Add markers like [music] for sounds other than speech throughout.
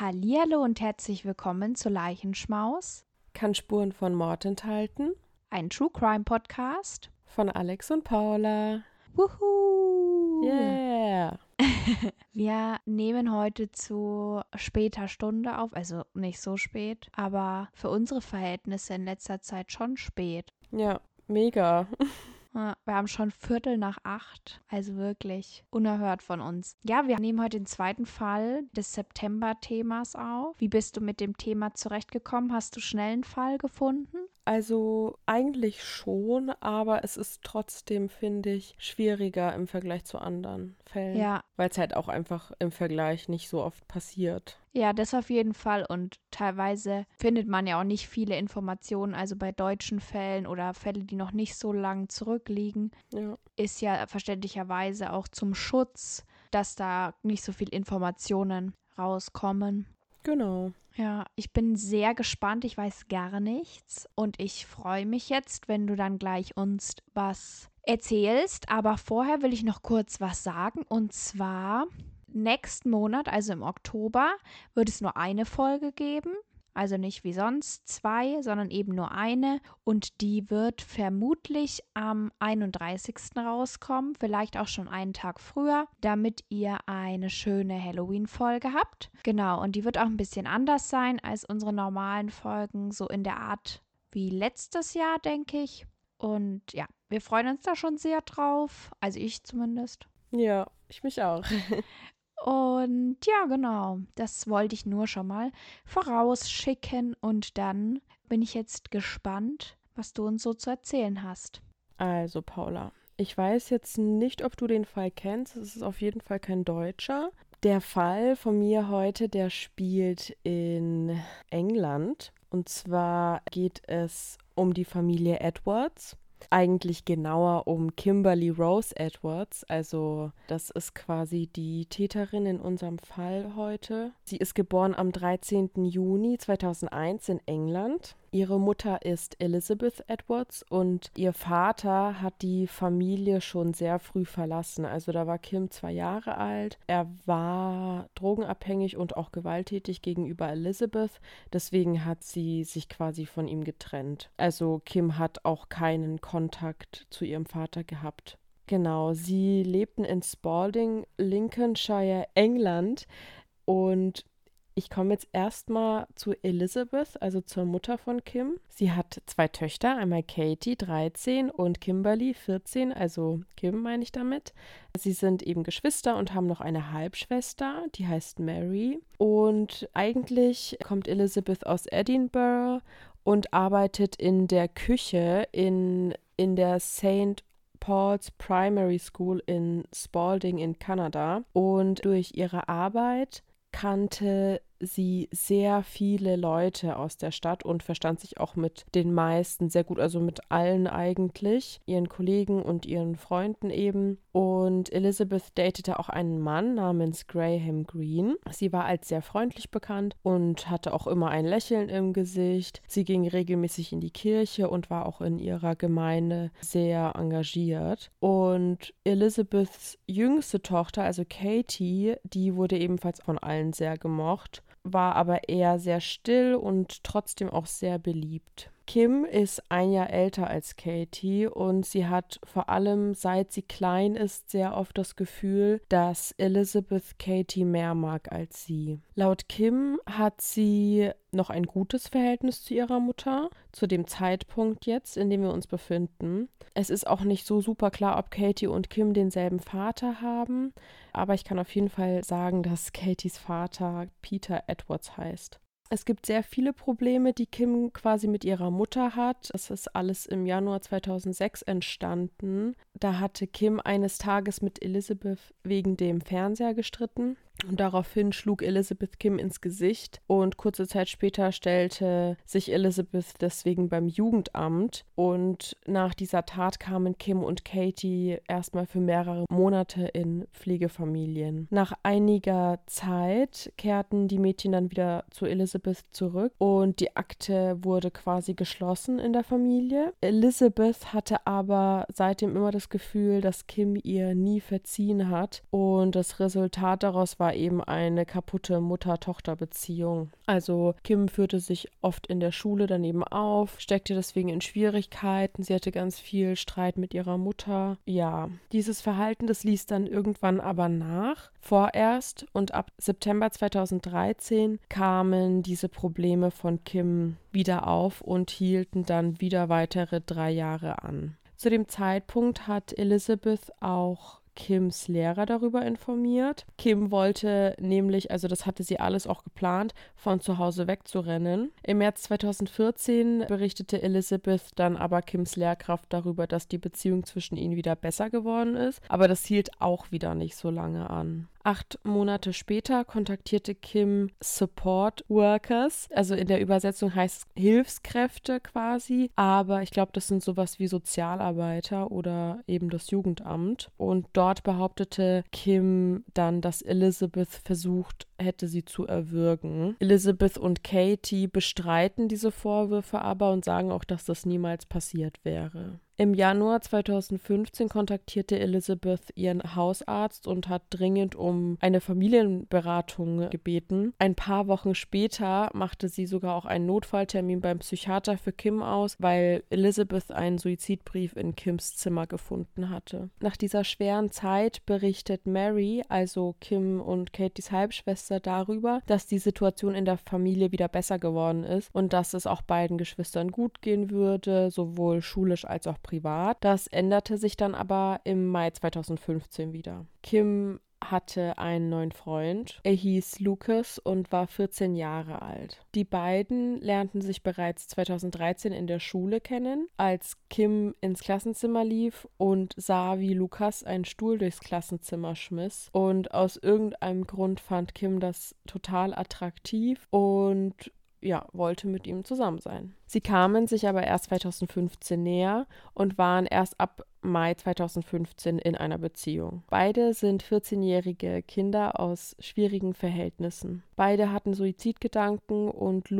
Hallihallo und herzlich willkommen zu Leichenschmaus, Kann Spuren von Mord enthalten. ein True Crime Podcast. Von Alex und Paula. Wuhu! Yeah. [laughs] Wir nehmen heute zu später Stunde auf, also nicht so spät, aber für unsere Verhältnisse in letzter Zeit schon spät. Ja, mega. [laughs] Wir haben schon Viertel nach acht, also wirklich unerhört von uns. Ja, wir nehmen heute den zweiten Fall des September-Themas auf. Wie bist du mit dem Thema zurechtgekommen? Hast du schnell einen Fall gefunden? Also eigentlich schon, aber es ist trotzdem, finde ich, schwieriger im Vergleich zu anderen Fällen. Ja, Weil es halt auch einfach im Vergleich nicht so oft passiert. Ja, das auf jeden Fall. Und teilweise findet man ja auch nicht viele Informationen. Also bei deutschen Fällen oder Fälle, die noch nicht so lang zurückliegen, Ja. ist ja verständlicherweise auch zum Schutz, dass da nicht so viel Informationen rauskommen. Genau. Ja, ich bin sehr gespannt. Ich weiß gar nichts. Und ich freue mich jetzt, wenn du dann gleich uns was erzählst. Aber vorher will ich noch kurz was sagen. Und zwar, nächsten Monat, also im Oktober, wird es nur eine Folge geben. Also nicht wie sonst zwei, sondern eben nur eine. Und die wird vermutlich am 31. rauskommen, vielleicht auch schon einen Tag früher, damit ihr eine schöne Halloween-Folge habt. Genau, und die wird auch ein bisschen anders sein als unsere normalen Folgen, so in der Art wie letztes Jahr, denke ich. Und ja, wir freuen uns da schon sehr drauf. Also ich zumindest. Ja, ich mich auch. [laughs] Und ja, genau, das wollte ich nur schon mal vorausschicken und dann bin ich jetzt gespannt, was du uns so zu erzählen hast. Also, Paula, ich weiß jetzt nicht, ob du den Fall kennst. Es ist auf jeden Fall kein Deutscher. Der Fall von mir heute, der spielt in England. Und zwar geht es um die Familie Edwards. Eigentlich genauer um Kimberly Rose Edwards. Also das ist quasi die Täterin in unserem Fall heute. Sie ist geboren am 13. Juni 2001 in England. Ihre Mutter ist Elizabeth Edwards und ihr Vater hat die Familie schon sehr früh verlassen. Also da war Kim zwei Jahre alt. Er war drogenabhängig und auch gewalttätig gegenüber Elizabeth. Deswegen hat sie sich quasi von ihm getrennt. Also Kim hat auch keinen Kontakt zu ihrem Vater gehabt. Genau, sie lebten in Spalding, Lincolnshire, England. Und ich komme jetzt erstmal zu Elizabeth, also zur Mutter von Kim. Sie hat zwei Töchter, einmal Katie, 13, und Kimberly, 14, also Kim meine ich damit. Sie sind eben Geschwister und haben noch eine Halbschwester, die heißt Mary. Und eigentlich kommt Elizabeth aus Edinburgh und arbeitet in der Küche in, in der St. Paul's Primary School in Spalding in Kanada. Und durch ihre Arbeit kannte sie sehr viele Leute aus der Stadt und verstand sich auch mit den meisten sehr gut, also mit allen eigentlich, ihren Kollegen und ihren Freunden eben. Und Elizabeth datete auch einen Mann namens Graham Greene. Sie war als sehr freundlich bekannt und hatte auch immer ein Lächeln im Gesicht. Sie ging regelmäßig in die Kirche und war auch in ihrer Gemeinde sehr engagiert. Und Elizabeths jüngste Tochter, also Katie, die wurde ebenfalls von allen sehr gemocht war aber eher sehr still und trotzdem auch sehr beliebt. Kim ist ein Jahr älter als Katie und sie hat vor allem seit sie klein ist sehr oft das Gefühl, dass Elizabeth Katie mehr mag als sie. Laut Kim hat sie noch ein gutes Verhältnis zu ihrer Mutter, zu dem Zeitpunkt jetzt, in dem wir uns befinden. Es ist auch nicht so super klar, ob Katie und Kim denselben Vater haben, aber ich kann auf jeden Fall sagen, dass Katies Vater Peter Edwards heißt. Es gibt sehr viele Probleme, die Kim quasi mit ihrer Mutter hat. Das ist alles im Januar 2006 entstanden. Da hatte Kim eines Tages mit Elizabeth wegen dem Fernseher gestritten. Und daraufhin schlug Elizabeth Kim ins Gesicht und kurze Zeit später stellte sich Elizabeth deswegen beim Jugendamt und nach dieser Tat kamen Kim und Katie erstmal für mehrere Monate in Pflegefamilien. Nach einiger Zeit kehrten die Mädchen dann wieder zu Elizabeth zurück und die Akte wurde quasi geschlossen in der Familie. Elizabeth hatte aber seitdem immer das Gefühl, dass Kim ihr nie verziehen hat und das Resultat daraus war war eben eine kaputte Mutter-Tochter-Beziehung. Also Kim führte sich oft in der Schule daneben auf, steckte deswegen in Schwierigkeiten. Sie hatte ganz viel Streit mit ihrer Mutter. Ja, dieses Verhalten, das ließ dann irgendwann aber nach, vorerst. Und ab September 2013 kamen diese Probleme von Kim wieder auf und hielten dann wieder weitere drei Jahre an. Zu dem Zeitpunkt hat Elizabeth auch Kims Lehrer darüber informiert. Kim wollte nämlich, also das hatte sie alles auch geplant, von zu Hause wegzurennen. Im März 2014 berichtete Elizabeth dann aber Kims Lehrkraft darüber, dass die Beziehung zwischen ihnen wieder besser geworden ist, aber das hielt auch wieder nicht so lange an. Acht Monate später kontaktierte Kim Support Workers, also in der Übersetzung heißt es Hilfskräfte quasi, aber ich glaube, das sind sowas wie Sozialarbeiter oder eben das Jugendamt. Und dort behauptete Kim dann, dass Elizabeth versucht hätte sie zu erwürgen. Elizabeth und Katie bestreiten diese Vorwürfe aber und sagen auch, dass das niemals passiert wäre. Im Januar 2015 kontaktierte Elizabeth ihren Hausarzt und hat dringend um eine Familienberatung gebeten. Ein paar Wochen später machte sie sogar auch einen Notfalltermin beim Psychiater für Kim aus, weil Elizabeth einen Suizidbrief in Kims Zimmer gefunden hatte. Nach dieser schweren Zeit berichtet Mary, also Kim und Katies Halbschwester, darüber, dass die Situation in der Familie wieder besser geworden ist und dass es auch beiden Geschwistern gut gehen würde, sowohl schulisch als auch privat. Das änderte sich dann aber im Mai 2015 wieder. Kim hatte einen neuen Freund. Er hieß Lucas und war 14 Jahre alt. Die beiden lernten sich bereits 2013 in der Schule kennen, als Kim ins Klassenzimmer lief und sah, wie Lukas einen Stuhl durchs Klassenzimmer schmiss. Und aus irgendeinem Grund fand Kim das total attraktiv und ja, wollte mit ihm zusammen sein. Sie kamen sich aber erst 2015 näher und waren erst ab Mai 2015 in einer Beziehung. Beide sind 14-jährige Kinder aus schwierigen Verhältnissen. Beide hatten Suizidgedanken und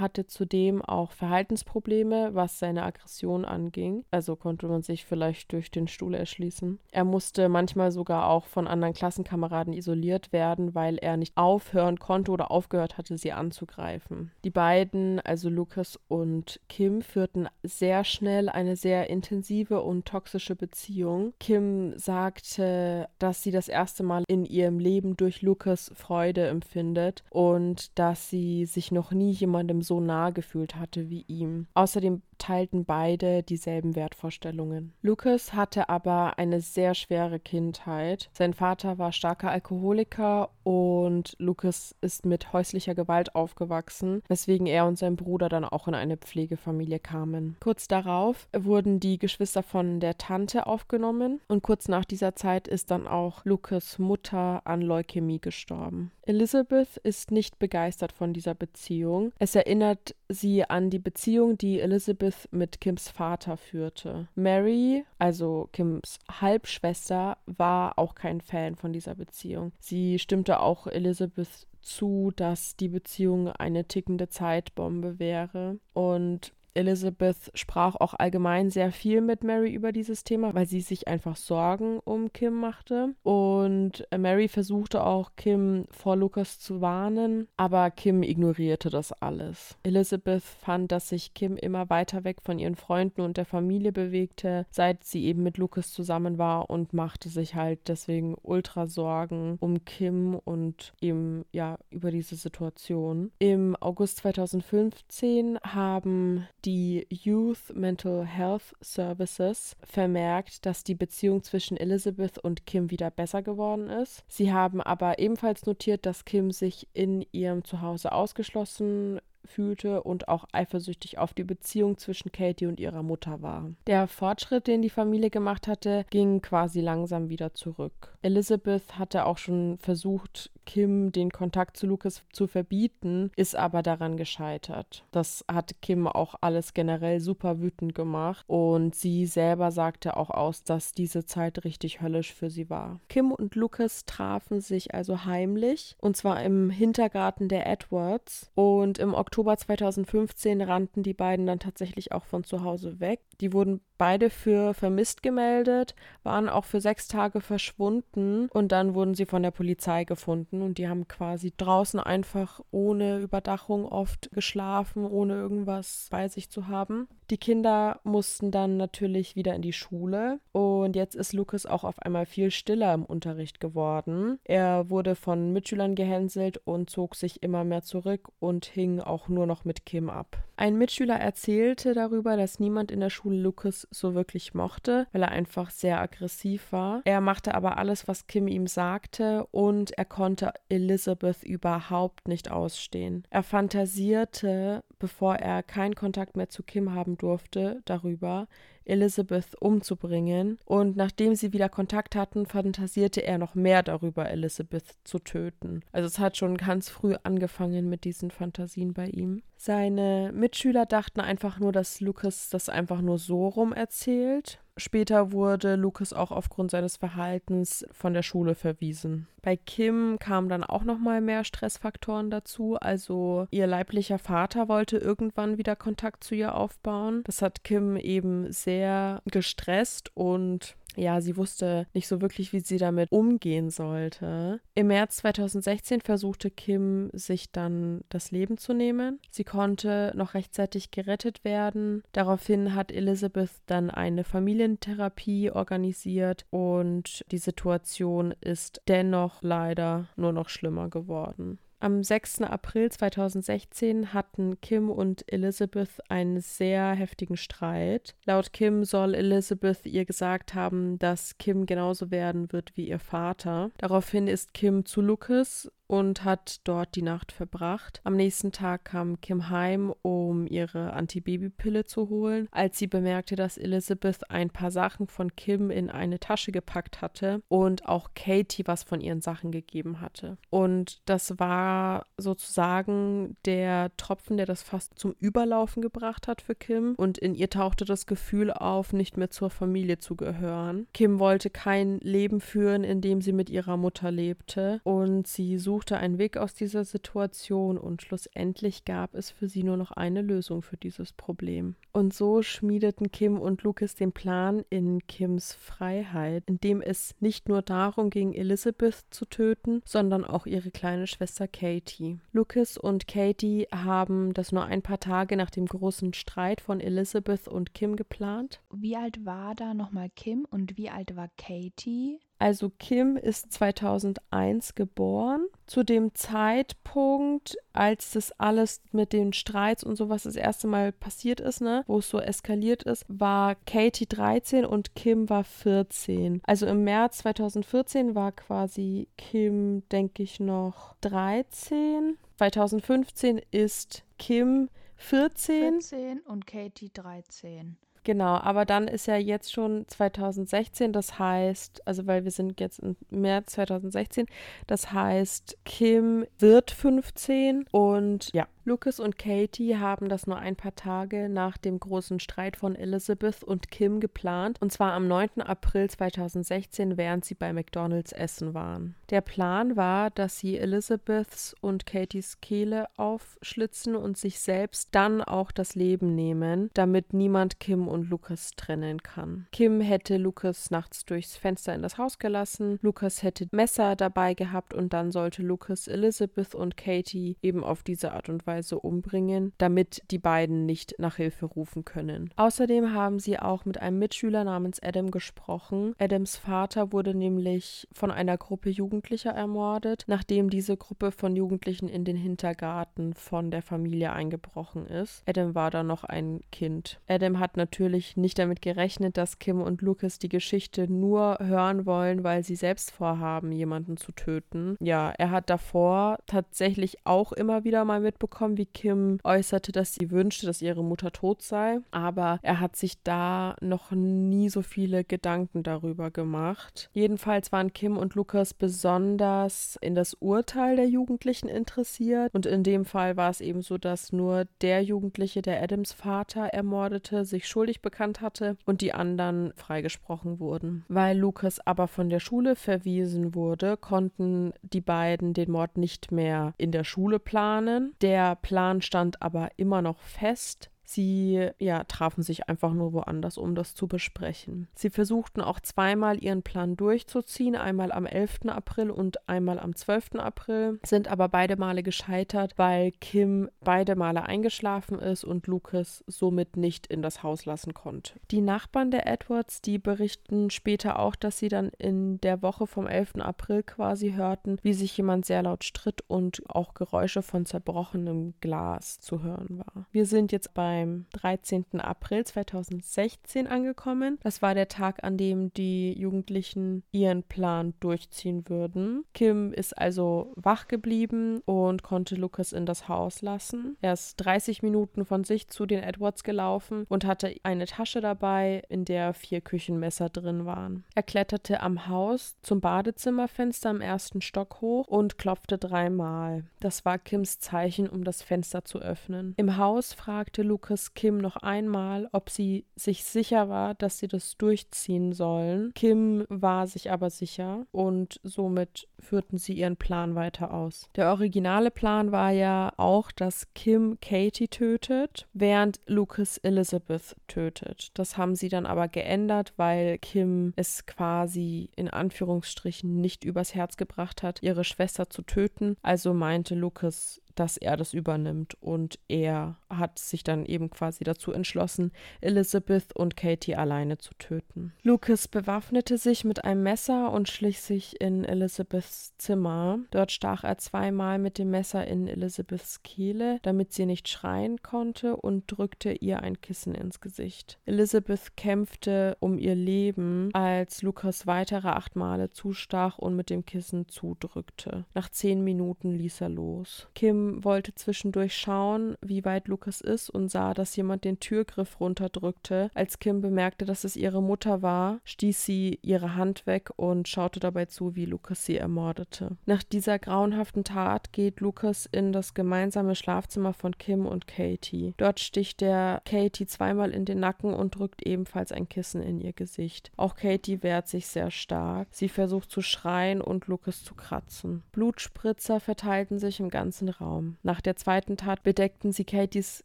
Lukas hatte zudem auch Verhaltensprobleme, was seine Aggression anging. Also konnte man sich vielleicht durch den Stuhl erschließen. Er musste manchmal sogar auch von anderen Klassenkameraden isoliert werden, weil er nicht aufhören konnte oder aufgehört hatte, sie anzugreifen. Die beiden, also Lucas und Kim, führten sehr schnell eine sehr intensive und toxische Beziehung. Kim sagte, dass sie das erste Mal in ihrem Leben durch Lucas Freude empfindet und dass sie sich noch nie jemandem so nah gefühlt hatte wie ihm. Außerdem teilten beide dieselben Wertvorstellungen. Lucas hatte aber eine sehr schwere Kindheit. Sein Vater war starker Alkoholiker und Lucas ist mit häuslicher Gewalt aufgewachsen, weswegen er und sein Bruder dann auch in eine Pflegefamilie kamen. Kurz darauf wurden die Geschwister von der Tante aufgenommen und kurz nach dieser Zeit ist dann auch Lucas Mutter an Leukämie gestorben. Elizabeth ist nicht begeistert von dieser Beziehung. Es erinnert sie an die Beziehung, die Elizabeth mit Kims Vater führte. Mary, also Kims Halbschwester, war auch kein Fan von dieser Beziehung. Sie stimmte auch Elizabeth zu, dass die Beziehung eine tickende Zeitbombe wäre. Und Elizabeth sprach auch allgemein sehr viel mit Mary über dieses Thema, weil sie sich einfach Sorgen um Kim machte. Und Mary versuchte auch Kim vor Lukas zu warnen, aber Kim ignorierte das alles. Elizabeth fand, dass sich Kim immer weiter weg von ihren Freunden und der Familie bewegte, seit sie eben mit Lukas zusammen war und machte sich halt deswegen ultra Sorgen um Kim und eben ja über diese Situation. Im August 2015 haben die Youth Mental Health Services vermerkt, dass die Beziehung zwischen Elizabeth und Kim wieder besser geworden ist. Sie haben aber ebenfalls notiert, dass Kim sich in ihrem Zuhause ausgeschlossen fühlte und auch eifersüchtig auf die Beziehung zwischen Katie und ihrer Mutter war. Der Fortschritt, den die Familie gemacht hatte, ging quasi langsam wieder zurück. Elizabeth hatte auch schon versucht, Kim den Kontakt zu Lucas zu verbieten, ist aber daran gescheitert. Das hat Kim auch alles generell super wütend gemacht und sie selber sagte auch aus, dass diese Zeit richtig höllisch für sie war. Kim und Lucas trafen sich also heimlich und zwar im Hintergarten der Edwards und im Oktober Oktober 2015 rannten die beiden dann tatsächlich auch von zu Hause weg. Die wurden beide für vermisst gemeldet, waren auch für sechs Tage verschwunden und dann wurden sie von der Polizei gefunden und die haben quasi draußen einfach ohne Überdachung oft geschlafen, ohne irgendwas bei sich zu haben. Die Kinder mussten dann natürlich wieder in die Schule und jetzt ist Lucas auch auf einmal viel stiller im Unterricht geworden. Er wurde von Mitschülern gehänselt und zog sich immer mehr zurück und hing auch nur noch mit Kim ab. Ein Mitschüler erzählte darüber, dass niemand in der Schule Lucas so wirklich mochte, weil er einfach sehr aggressiv war. Er machte aber alles, was Kim ihm sagte und er konnte Elizabeth überhaupt nicht ausstehen. Er fantasierte, bevor er keinen Kontakt mehr zu Kim haben durfte, darüber, Elizabeth umzubringen, und nachdem sie wieder Kontakt hatten, fantasierte er noch mehr darüber, Elizabeth zu töten. Also es hat schon ganz früh angefangen mit diesen Fantasien bei ihm. Seine Mitschüler dachten einfach nur, dass Lucas das einfach nur so rum erzählt. Später wurde Lucas auch aufgrund seines Verhaltens von der Schule verwiesen. Bei Kim kamen dann auch noch mal mehr Stressfaktoren dazu. Also ihr leiblicher Vater wollte irgendwann wieder Kontakt zu ihr aufbauen. Das hat Kim eben sehr gestresst und ja, sie wusste nicht so wirklich, wie sie damit umgehen sollte. Im März 2016 versuchte Kim, sich dann das Leben zu nehmen. Sie konnte noch rechtzeitig gerettet werden. Daraufhin hat Elizabeth dann eine Familientherapie organisiert und die Situation ist dennoch leider nur noch schlimmer geworden. Am 6. April 2016 hatten Kim und Elizabeth einen sehr heftigen Streit. Laut Kim soll Elizabeth ihr gesagt haben, dass Kim genauso werden wird wie ihr Vater. Daraufhin ist Kim zu Lucas und hat dort die Nacht verbracht. Am nächsten Tag kam Kim heim, um ihre Antibabypille zu holen. Als sie bemerkte, dass Elizabeth ein paar Sachen von Kim in eine Tasche gepackt hatte und auch Katie was von ihren Sachen gegeben hatte. Und das war sozusagen der Tropfen, der das fast zum Überlaufen gebracht hat für Kim. Und in ihr tauchte das Gefühl auf, nicht mehr zur Familie zu gehören. Kim wollte kein Leben führen, in dem sie mit ihrer Mutter lebte und sie suchte suchte einen Weg aus dieser Situation und schlussendlich gab es für sie nur noch eine Lösung für dieses Problem. Und so schmiedeten Kim und Lucas den Plan in Kims Freiheit, in dem es nicht nur darum ging, Elizabeth zu töten, sondern auch ihre kleine Schwester Katie. Lucas und Katie haben das nur ein paar Tage nach dem großen Streit von Elizabeth und Kim geplant. Wie alt war da nochmal Kim und wie alt war Katie? Also Kim ist 2001 geboren. Zu dem Zeitpunkt, als das alles mit den Streits und sowas das erste Mal passiert ist, ne, wo es so eskaliert ist, war Katie 13 und Kim war 14. Also im März 2014 war quasi Kim, denke ich, noch 13. 2015 ist Kim 14. 14 und Katie 13. Genau, aber dann ist ja jetzt schon 2016, das heißt, also weil wir sind jetzt im März 2016, das heißt, Kim wird 15 und ja, Lucas und Katie haben das nur ein paar Tage nach dem großen Streit von Elizabeth und Kim geplant, und zwar am 9. April 2016, während sie bei McDonald's essen waren. Der Plan war, dass sie Elizabeths und Katies Kehle aufschlitzen und sich selbst dann auch das Leben nehmen, damit niemand Kim und Lucas trennen kann. Kim hätte Lucas nachts durchs Fenster in das Haus gelassen, Lucas hätte Messer dabei gehabt und dann sollte Lucas Elizabeth und Katie eben auf diese Art und Weise Weise umbringen, damit die beiden nicht nach Hilfe rufen können. Außerdem haben sie auch mit einem Mitschüler namens Adam gesprochen. Adams Vater wurde nämlich von einer Gruppe Jugendlicher ermordet, nachdem diese Gruppe von Jugendlichen in den Hintergarten von der Familie eingebrochen ist. Adam war da noch ein Kind. Adam hat natürlich nicht damit gerechnet, dass Kim und Lucas die Geschichte nur hören wollen, weil sie selbst vorhaben, jemanden zu töten. Ja, er hat davor tatsächlich auch immer wieder mal mitbekommen, wie Kim äußerte, dass sie wünschte, dass ihre Mutter tot sei. Aber er hat sich da noch nie so viele Gedanken darüber gemacht. Jedenfalls waren Kim und Lukas besonders in das Urteil der Jugendlichen interessiert. Und in dem Fall war es eben so, dass nur der Jugendliche, der Adams Vater ermordete, sich schuldig bekannt hatte und die anderen freigesprochen wurden. Weil Lukas aber von der Schule verwiesen wurde, konnten die beiden den Mord nicht mehr in der Schule planen. Der Der Plan stand aber immer noch fest. Sie ja, trafen sich einfach nur woanders, um das zu besprechen. Sie versuchten auch zweimal ihren Plan durchzuziehen, einmal am 11. April und einmal am 12. April, sind aber beide Male gescheitert, weil Kim beide Male eingeschlafen ist und Lucas somit nicht in das Haus lassen konnte. Die Nachbarn der Edwards, die berichten später auch, dass sie dann in der Woche vom 11. April quasi hörten, wie sich jemand sehr laut stritt und auch Geräusche von zerbrochenem Glas zu hören war. Wir sind jetzt bei beim 13. April 2016 angekommen. Das war der Tag, an dem die Jugendlichen ihren Plan durchziehen würden. Kim ist also wach geblieben und konnte Lucas in das Haus lassen. Er ist 30 Minuten von sich zu den Edwards gelaufen und hatte eine Tasche dabei, in der vier Küchenmesser drin waren. Er kletterte am Haus zum Badezimmerfenster im ersten Stock hoch und klopfte dreimal. Das war Kims Zeichen, um das Fenster zu öffnen. Im Haus fragte Lucas Chris Kim noch einmal, ob sie sich sicher war, dass sie das durchziehen sollen. Kim war sich aber sicher und somit führten sie ihren Plan weiter aus. Der originale Plan war ja auch, dass Kim Katie tötet, während Lucas Elizabeth tötet. Das haben sie dann aber geändert, weil Kim es quasi in Anführungsstrichen nicht übers Herz gebracht hat, ihre Schwester zu töten. Also meinte Lucas, dass er das übernimmt. Und er hat sich dann eben quasi dazu entschlossen, Elizabeth und Katie alleine zu töten. Lucas bewaffnete sich mit einem Messer und schlich sich in Elizabeths Zimmer. Dort stach er zweimal mit dem Messer in Elizabeths Kehle, damit sie nicht schreien konnte, und drückte ihr ein Kissen ins Gesicht. Elizabeth kämpfte um ihr Leben, als Lucas weitere acht Male zustach und mit dem Kissen zudrückte. Nach zehn Minuten ließ er los. Kim wollte zwischendurch schauen, wie weit Lucas ist und sah, dass jemand den Türgriff runterdrückte. Als Kim bemerkte, dass es ihre Mutter war, stieß sie ihre Hand weg und schaute dabei zu, wie Lucas sie ermordete. Nach dieser grauenhaften Tat geht Lucas in das gemeinsame Schlafzimmer von Kim und Katie. Dort sticht er Katie zweimal in den Nacken und drückt ebenfalls ein Kissen in ihr Gesicht. Auch Katie wehrt sich sehr stark. Sie versucht zu schreien und Lucas zu kratzen. Blutspritzer verteilten sich im ganzen Raum. Raum. Nach der zweiten Tat bedeckten sie Katies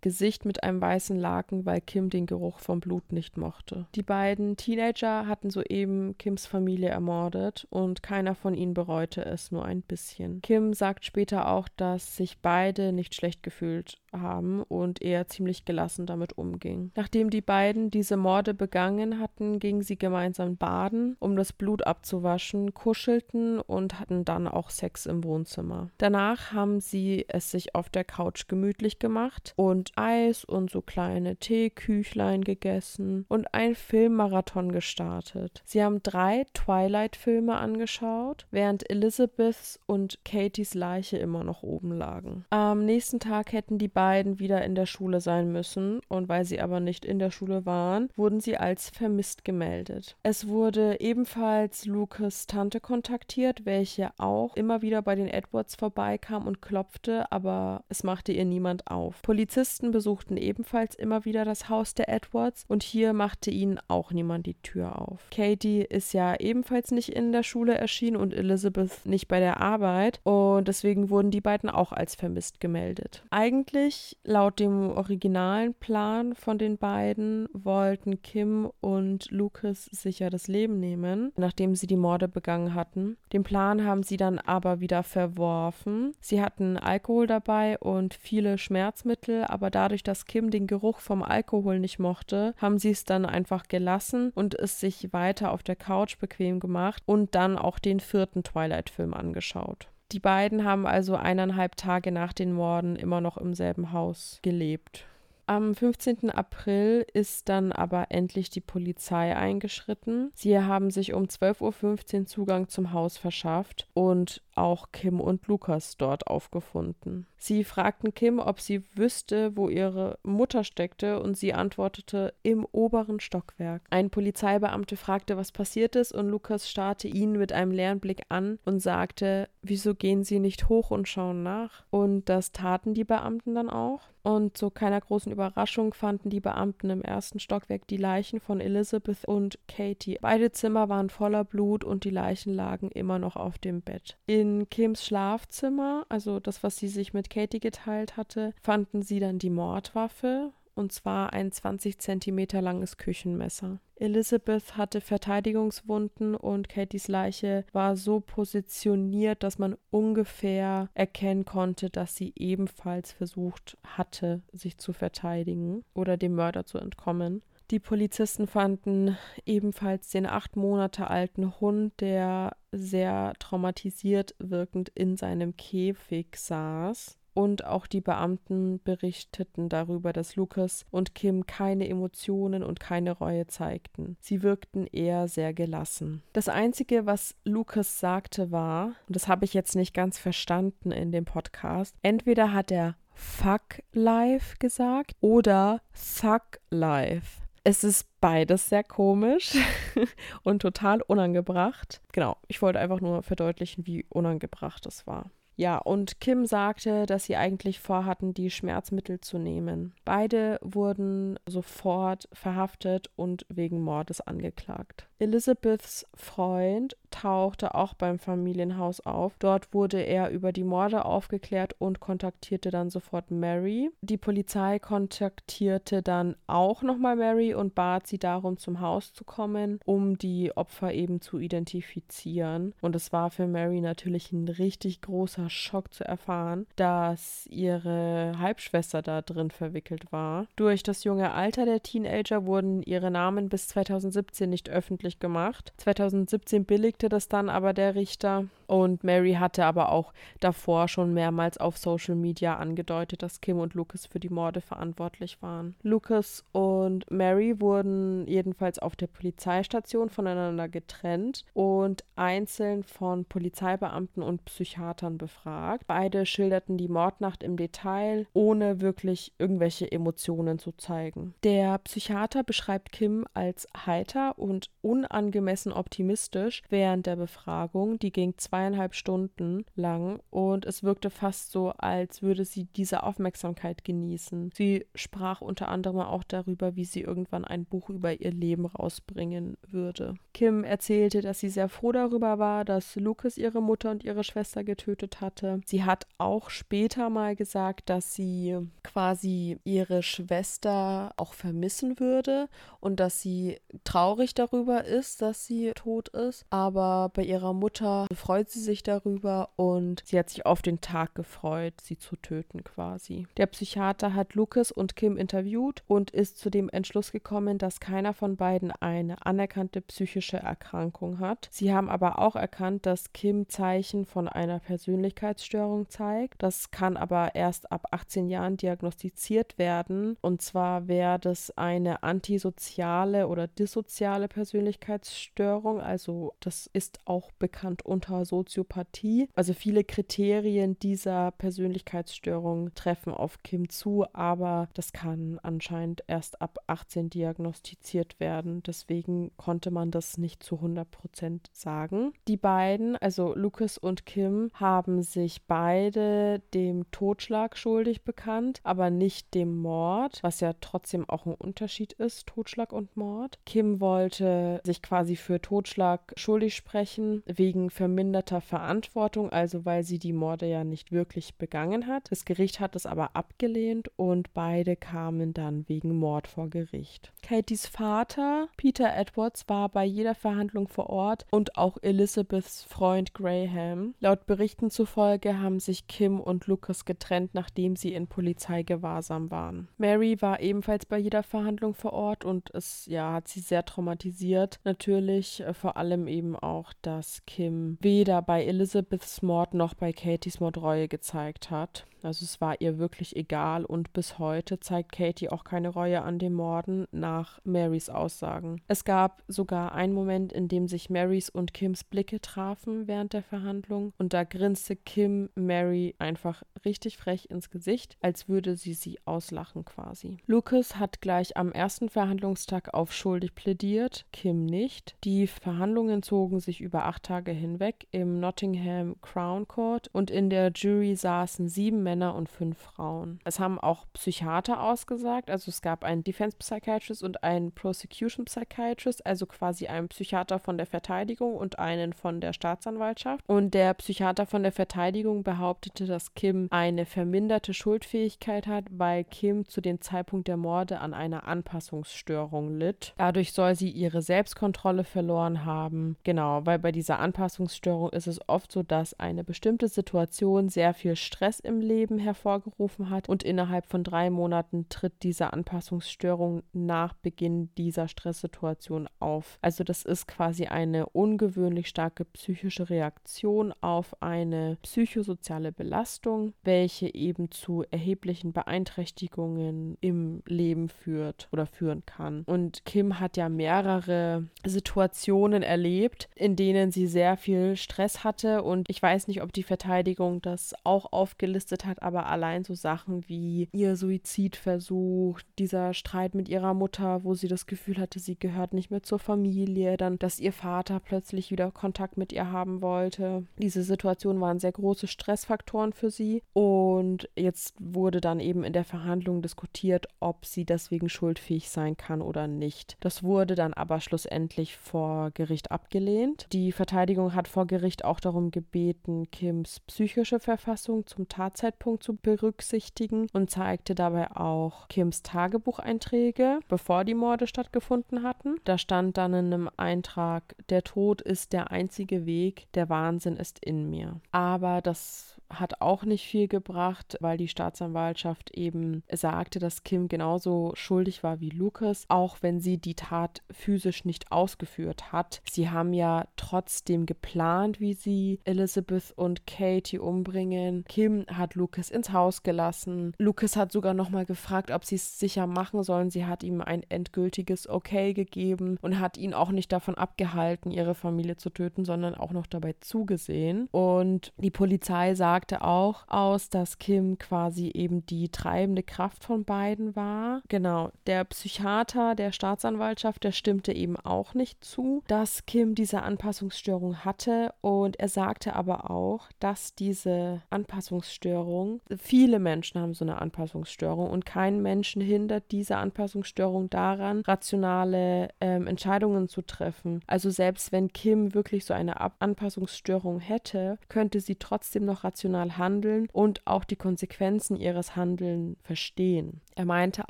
Gesicht mit einem weißen Laken, weil Kim den Geruch vom Blut nicht mochte. Die beiden Teenager hatten soeben Kims Familie ermordet und keiner von ihnen bereute es nur ein bisschen. Kim sagt später auch, dass sich beide nicht schlecht gefühlt haben und er ziemlich gelassen damit umging. Nachdem die beiden diese Morde begangen hatten, gingen sie gemeinsam baden, um das Blut abzuwaschen, kuschelten und hatten dann auch Sex im Wohnzimmer. Danach haben sie es sich auf der Couch gemütlich gemacht und Eis und so kleine Teeküchlein gegessen und einen Filmmarathon gestartet. Sie haben drei Twilight-Filme angeschaut, während Elizabeths und Katies Leiche immer noch oben lagen. Am nächsten Tag hätten die beiden wieder in der Schule sein müssen und weil sie aber nicht in der Schule waren, wurden sie als vermisst gemeldet. Es wurde ebenfalls Lucas Tante kontaktiert, welche auch immer wieder bei den Edwards vorbeikam und klopfte, aber es machte ihr niemand auf. Polizisten besuchten ebenfalls immer wieder das Haus der Edwards und hier machte ihnen auch niemand die Tür auf. Katie ist ja ebenfalls nicht in der Schule erschienen und Elizabeth nicht bei der Arbeit und deswegen wurden die beiden auch als vermisst gemeldet. Eigentlich laut dem originalen Plan von den beiden, wollten Kim und Lucas sich ja das Leben nehmen, nachdem sie die Morde begangen hatten. Den Plan haben sie dann aber wieder verworfen. Sie hatten Alkohol dabei und viele Schmerzmittel, aber dadurch, dass Kim den Geruch vom Alkohol nicht mochte, haben sie es dann einfach gelassen und es sich weiter auf der Couch bequem gemacht und dann auch den vierten Twilight-Film angeschaut. Die beiden haben also eineinhalb Tage nach den Morden immer noch im selben Haus gelebt. Am 15. April ist dann aber endlich die Polizei eingeschritten. Sie haben sich um 12.15 Uhr Zugang zum Haus verschafft und auch Kim und Lukas dort aufgefunden. Sie fragten Kim, ob sie wüsste, wo ihre Mutter steckte, und sie antwortete im oberen Stockwerk. Ein Polizeibeamte fragte, was passiert ist, und Lukas starrte ihn mit einem leeren Blick an und sagte, wieso gehen Sie nicht hoch und schauen nach? Und das taten die Beamten dann auch. Und zu keiner großen Überraschung fanden die Beamten im ersten Stockwerk die Leichen von Elizabeth und Katie. Beide Zimmer waren voller Blut und die Leichen lagen immer noch auf dem Bett. In Kims Schlafzimmer, also das, was sie sich mit Katie geteilt hatte, fanden sie dann die Mordwaffe und zwar ein 20 Zentimeter langes Küchenmesser. Elizabeth hatte Verteidigungswunden und Katies Leiche war so positioniert, dass man ungefähr erkennen konnte, dass sie ebenfalls versucht hatte, sich zu verteidigen oder dem Mörder zu entkommen. Die Polizisten fanden ebenfalls den acht Monate alten Hund, der sehr traumatisiert wirkend in seinem Käfig saß und auch die Beamten berichteten darüber, dass Lucas und Kim keine Emotionen und keine Reue zeigten. Sie wirkten eher sehr gelassen. Das Einzige, was Lucas sagte, war, und das habe ich jetzt nicht ganz verstanden in dem Podcast, entweder hat er Fuck Life gesagt oder Fuck Life. Es ist beides sehr komisch [laughs] und total unangebracht. Genau, ich wollte einfach nur verdeutlichen, wie unangebracht es war. Ja, und Kim sagte, dass sie eigentlich vorhatten, die Schmerzmittel zu nehmen. Beide wurden sofort verhaftet und wegen Mordes angeklagt. Elizabeths Freund tauchte auch beim Familienhaus auf. Dort wurde er über die Morde aufgeklärt und kontaktierte dann sofort Mary. Die Polizei kontaktierte dann auch nochmal Mary und bat sie darum, zum Haus zu kommen, um die Opfer eben zu identifizieren. Und es war für Mary natürlich ein richtig großer Schock zu erfahren, dass ihre Halbschwester da drin verwickelt war. Durch das junge Alter der Teenager wurden ihre Namen bis 2017 nicht öffentlich öffentlich gemacht. 2017 billigte das dann aber der Richter und Mary hatte aber auch davor schon mehrmals auf Social Media angedeutet, dass Kim und Lucas für die Morde verantwortlich waren. Lucas und Mary wurden jedenfalls auf der Polizeistation voneinander getrennt und einzeln von Polizeibeamten und Psychiatern befragt. Beide schilderten die Mordnacht im Detail, ohne wirklich irgendwelche Emotionen zu zeigen. Der Psychiater beschreibt Kim als heiter und unangemessen optimistisch während der Befragung. Die ging zwei zweieinhalb Stunden lang und es wirkte fast so, als würde sie diese Aufmerksamkeit genießen. Sie sprach unter anderem auch darüber, wie sie irgendwann ein Buch über ihr Leben rausbringen würde. Kim erzählte, dass sie sehr froh darüber war, dass Lucas ihre Mutter und ihre Schwester getötet hatte. Sie hat auch später mal gesagt, dass sie quasi ihre Schwester auch vermissen würde und dass sie traurig darüber ist, dass sie tot ist. Aber bei ihrer Mutter freut freut sie sich darüber und sie hat sich auf den Tag gefreut, sie zu töten quasi. Der Psychiater hat Lucas und Kim interviewt und ist zu dem Entschluss gekommen, dass keiner von beiden eine anerkannte psychische Erkrankung hat. Sie haben aber auch erkannt, dass Kim Zeichen von einer Persönlichkeitsstörung zeigt. Das kann aber erst ab 18 Jahren diagnostiziert werden. Und zwar wäre das eine antisoziale oder dissoziale Persönlichkeitsstörung. Also das ist auch bekannt unter so Soziopathie. Also viele Kriterien dieser Persönlichkeitsstörung treffen auf Kim zu, aber das kann anscheinend erst ab 18 diagnostiziert werden. Deswegen konnte man das nicht zu 100 Prozent sagen. Die beiden, also Lucas und Kim, haben sich beide dem Totschlag schuldig bekannt, aber nicht dem Mord, was ja trotzdem auch ein Unterschied ist, Totschlag und Mord. Kim wollte sich quasi für Totschlag schuldig sprechen, wegen verminderter verminderter Verantwortung, also weil sie die Morde ja nicht wirklich begangen hat. Das Gericht hat es aber abgelehnt und beide kamen dann wegen Mord vor Gericht. Katies Vater, Peter Edwards, war bei jeder Verhandlung vor Ort und auch Elizabeths Freund Graham. Laut Berichten zufolge haben sich Kim und Lucas getrennt, nachdem sie in Polizeigewahrsam waren. Mary war ebenfalls bei jeder Verhandlung vor Ort und es ja hat sie sehr traumatisiert. Natürlich äh, vor allem eben auch, dass Kim weder weder bei Elizabeths Mord noch bei Katies Mord Reue gezeigt hat. Also es war ihr wirklich egal und bis heute zeigt Katie auch keine Reue an den Morden nach Marys Aussagen. Es gab sogar einen Moment, in dem sich Marys und Kims Blicke trafen während der Verhandlung und da grinste Kim Mary einfach richtig frech ins Gesicht, als würde sie sie auslachen quasi. Lucas hat gleich am ersten Verhandlungstag auf schuldig plädiert, Kim nicht. Die Verhandlungen zogen sich über acht Tage hinweg. Im im Nottingham Crown Court und in der Jury saßen sieben Männer und fünf Frauen. Es haben auch Psychiater ausgesagt, also es gab einen Defense Psychiatrist und einen Prosecution Psychiatrist, also quasi einen Psychiater von der Verteidigung und einen von der Staatsanwaltschaft. Und der Psychiater von der Verteidigung behauptete, dass Kim eine verminderte Schuldfähigkeit hat, weil Kim zu dem Zeitpunkt der Morde an einer Anpassungsstörung litt. Dadurch soll sie ihre Selbstkontrolle verloren haben. Genau, weil bei dieser Anpassungsstörung ist es oft so, dass eine bestimmte Situation sehr viel Stress im Leben hervorgerufen hat und innerhalb von drei Monaten tritt diese Anpassungsstörung nach Beginn dieser Stresssituation auf. Also das ist quasi eine ungewöhnlich starke psychische Reaktion auf eine psychosoziale Belastung, welche eben zu erheblichen Beeinträchtigungen im Leben führt oder führen kann. Und Kim hat ja mehrere Situationen erlebt, in denen sie sehr viel Stress hatte und ich weiß nicht, ob die Verteidigung das auch aufgelistet hat, aber allein so Sachen wie ihr Suizidversuch, dieser Streit mit ihrer Mutter, wo sie das Gefühl hatte, sie gehört nicht mehr zur Familie, dann, dass ihr Vater plötzlich wieder Kontakt mit ihr haben wollte. Diese Situation waren sehr große Stressfaktoren für sie und jetzt wurde dann eben in der Verhandlung diskutiert, ob sie deswegen schuldfähig sein kann oder nicht. Das wurde dann aber schlussendlich vor Gericht abgelehnt. Die Verteidigung hat vor Gericht auch darum gebeten, Kims psychische Verfassung zum Tatzeitpunkt zu berücksichtigen und zeigte dabei auch Kims Tagebucheinträge, bevor die Morde stattgefunden hatten. Da stand dann in einem Eintrag, der Tod ist der einzige Weg, der Wahnsinn ist in mir. Aber das hat auch nicht viel gebracht, weil die Staatsanwaltschaft eben sagte, dass Kim genauso schuldig war wie Lucas, auch wenn sie die Tat physisch nicht ausgeführt hat. Sie haben ja trotzdem geplant, wie sie Elizabeth und Katie umbringen. Kim hat Lucas ins Haus gelassen. Lucas hat sogar nochmal gefragt, ob sie es sicher machen sollen. Sie hat ihm ein endgültiges Okay gegeben und hat ihn auch nicht davon abgehalten, ihre Familie zu töten, sondern auch noch dabei zugesehen. Und die Polizei sagt, sagte auch aus, dass Kim quasi eben die treibende Kraft von beiden war. Genau, der Psychiater der Staatsanwaltschaft, der stimmte eben auch nicht zu, dass Kim diese Anpassungsstörung hatte und er sagte aber auch, dass diese Anpassungsstörung, viele Menschen haben so eine Anpassungsstörung und kein Menschen hindert diese Anpassungsstörung daran, rationale ähm, Entscheidungen zu treffen. Also selbst wenn Kim wirklich so eine Anpassungsstörung hätte, könnte sie trotzdem noch rational rational handeln und auch die Konsequenzen ihres Handelns verstehen. Er meinte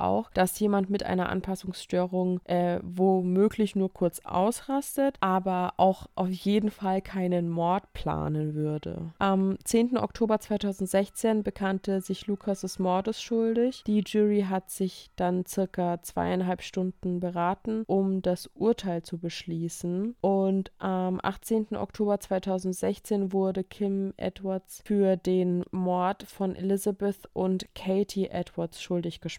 auch, dass jemand mit einer Anpassungsstörung äh, womöglich nur kurz ausrastet, aber auch auf jeden Fall keinen Mord planen würde. Am 10. Oktober 2016 bekannte sich Lukas des Mordes schuldig. Die Jury hat sich dann circa zweieinhalb Stunden beraten, um das Urteil zu beschließen. Und am 18. Oktober 2016 wurde Kim Edwards für den Mord von Elizabeth und Katie Edwards schuldig gesprochen.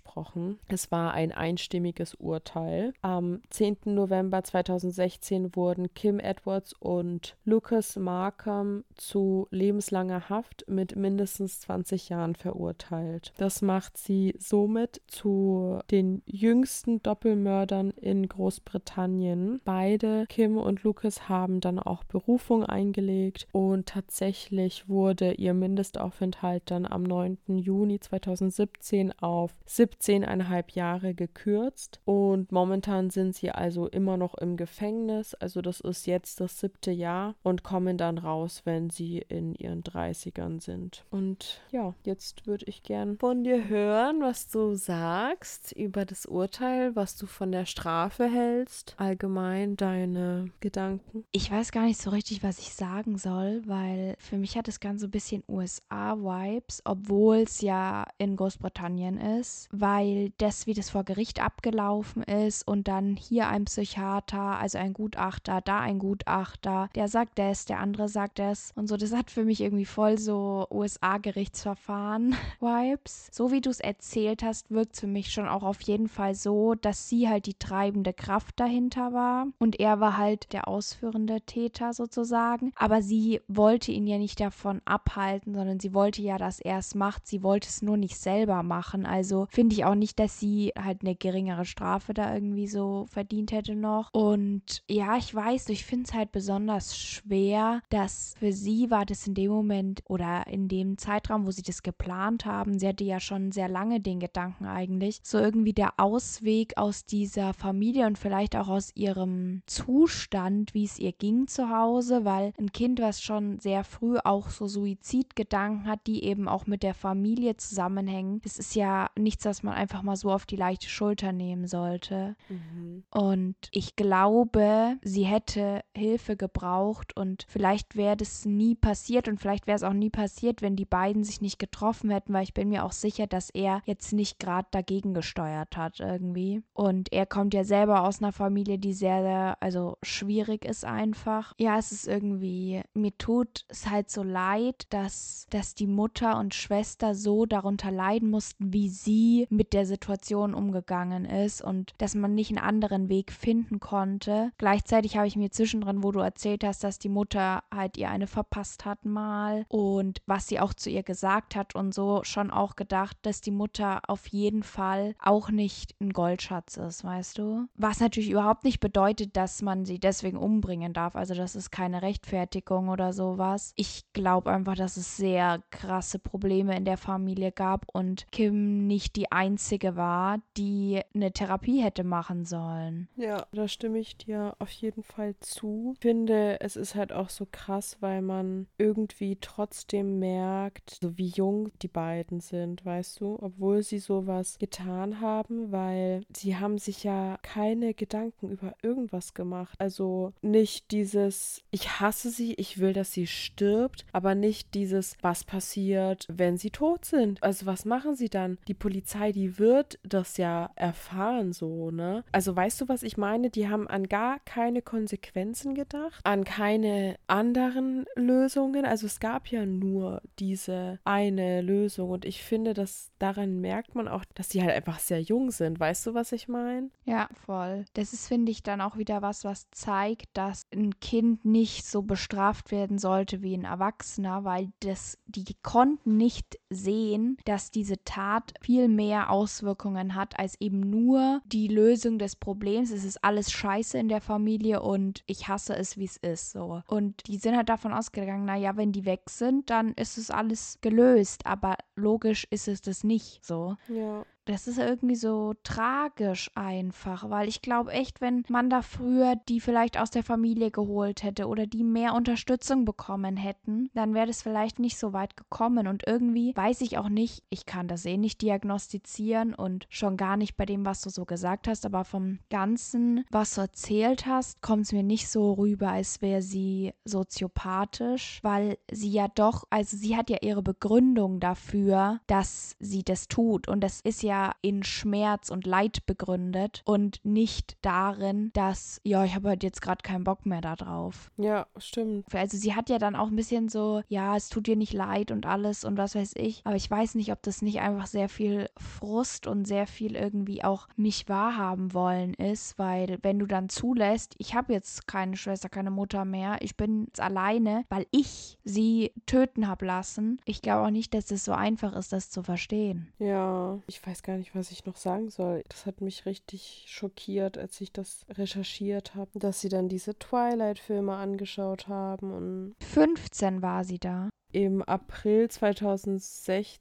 Es war ein einstimmiges Urteil. Am 10. November 2016 wurden Kim Edwards und Lucas Markham zu lebenslanger Haft mit mindestens 20 Jahren verurteilt. Das macht sie somit zu den jüngsten Doppelmördern in Großbritannien. Beide, Kim und Lucas, haben dann auch Berufung eingelegt und tatsächlich wurde ihr Mindestaufenthalt dann am 9. Juni 2017 auf 17,5 Jahre gekürzt und momentan sind sie also immer noch im Gefängnis. Also das ist jetzt das siebte Jahr und kommen dann raus, wenn sie in ihren 30ern sind. Und ja, jetzt würde ich gern von dir hören, was du sagst über das Urteil, was du von der Strafe hältst, allgemein deine Gedanken. Ich weiß gar nicht so richtig, was ich sagen soll, weil für mich hat das Ganze ein bisschen USA-Vibes, obwohl es ja in Großbritannien ist, weil das, wie das vor Gericht abgelaufen ist und dann hier ein Psychiater, also ein Gutachter, da ein Gutachter, der sagt das, der andere sagt das und so, das hat für mich irgendwie voll so USA-Gerichtsverfahren-Vibes. So wie du es erzählt hast, wirkt es für mich schon auch auf jeden Fall so, dass sie halt die treibende Kraft dahinter war und er war halt der ausführende Täter sozusagen, aber sie wollte ihn ja nicht davon abhalten, sondern sie wollte ja, dass er es macht. Sie wollte es nur nicht selber machen. Also finde finde ich auch nicht, dass sie halt eine geringere Strafe da irgendwie so verdient hätte noch. Und ja, ich weiß, ich finde es halt besonders schwer, dass für sie war das in dem Moment oder in dem Zeitraum, wo sie das geplant haben, sie hatte ja schon sehr lange den Gedanken eigentlich, so irgendwie der Ausweg aus dieser Familie und vielleicht auch aus ihrem Zustand, wie es ihr ging zu Hause, weil ein Kind, was schon sehr früh auch so Suizidgedanken hat, die eben auch mit der Familie zusammenhängen, das ist ja nichts, was man einfach mal so auf die leichte Schulter nehmen sollte. Mhm. Und ich glaube, sie hätte Hilfe gebraucht und vielleicht wäre das nie passiert und vielleicht wäre es auch nie passiert, wenn die beiden sich nicht getroffen hätten, weil ich bin mir auch sicher, dass er jetzt nicht gerade dagegen gesteuert hat irgendwie. Und er kommt ja selber aus einer Familie, die sehr, sehr, also schwierig ist einfach. Ja, es ist irgendwie, mir tut es halt so leid, dass, dass die Mutter und Schwester so darunter leiden mussten, wie sie mit der Situation umgegangen ist und dass man nicht einen anderen Weg finden konnte. Gleichzeitig habe ich mir zwischendrin, wo du erzählt hast, dass die Mutter halt ihr eine verpasst hat mal und was sie auch zu ihr gesagt hat und so schon auch gedacht, dass die Mutter auf jeden Fall auch nicht ein Goldschatz ist, weißt du? Was natürlich überhaupt nicht bedeutet, dass man sie deswegen umbringen darf. Also das ist keine Rechtfertigung oder sowas. Ich glaube einfach, dass es sehr krasse Probleme in der Familie gab und Kim nicht die einzige war, die eine Therapie hätte machen sollen. Ja, da stimme ich dir auf jeden Fall zu. Ich finde, es ist halt auch so krass, weil man irgendwie trotzdem merkt, so wie jung die beiden sind, weißt du, obwohl sie sowas getan haben, weil sie haben sich ja keine Gedanken über irgendwas gemacht. Also nicht dieses, ich hasse sie, ich will, dass sie stirbt, aber nicht dieses, was passiert, wenn sie tot sind. Also was machen sie dann? Die Polizei, die wird das ja erfahren so, ne? Also weißt du, was ich meine? Die haben an gar keine Konsequenzen gedacht, an keine anderen Lösungen. Also es gab ja nur diese eine Lösung und ich finde, dass daran merkt man auch, dass die halt einfach sehr jung sind. Weißt du, was ich meine? Ja, voll. Das ist, finde ich, dann auch wieder was, was zeigt, dass ein Kind nicht so bestraft werden sollte wie ein Erwachsener, weil das, die konnten nicht sehen, dass diese Tat viel mehr Auswirkungen hat als eben nur die Lösung des Problems. Es ist alles scheiße in der Familie und ich hasse es, wie es ist. So. Und die sind halt davon ausgegangen, naja, wenn die weg sind, dann ist es alles gelöst. Aber logisch ist es das nicht so. Ja das ist irgendwie so tragisch einfach, weil ich glaube echt, wenn man da früher die vielleicht aus der Familie geholt hätte oder die mehr Unterstützung bekommen hätten, dann wäre das vielleicht nicht so weit gekommen. Und irgendwie weiß ich auch nicht, ich kann das eh nicht diagnostizieren und schon gar nicht bei dem, was du so gesagt hast, aber vom Ganzen, was du erzählt hast, kommt es mir nicht so rüber, als wäre sie soziopathisch, weil sie ja doch, also sie hat ja ihre Begründung dafür, dass sie das tut. Und das ist ja in Schmerz und Leid begründet und nicht darin, dass, ja, ich habe halt jetzt gerade keinen Bock mehr darauf. Ja, stimmt. Also sie hat ja dann auch ein bisschen so, ja, es tut dir nicht leid und alles und was weiß ich. Aber ich weiß nicht, ob das nicht einfach sehr viel Frust und sehr viel irgendwie auch nicht wahrhaben wollen ist, weil wenn du dann zulässt, ich habe jetzt keine Schwester, keine Mutter mehr, ich bin jetzt alleine, weil ich sie töten habe lassen. Ich glaube auch nicht, dass es so einfach ist, das zu verstehen. Ja, ich weiß gar nicht, was ich noch sagen soll. Das hat mich richtig schockiert, als ich das recherchiert habe, dass sie dann diese Twilight-Filme angeschaut haben. Und 15 war sie da im April 2016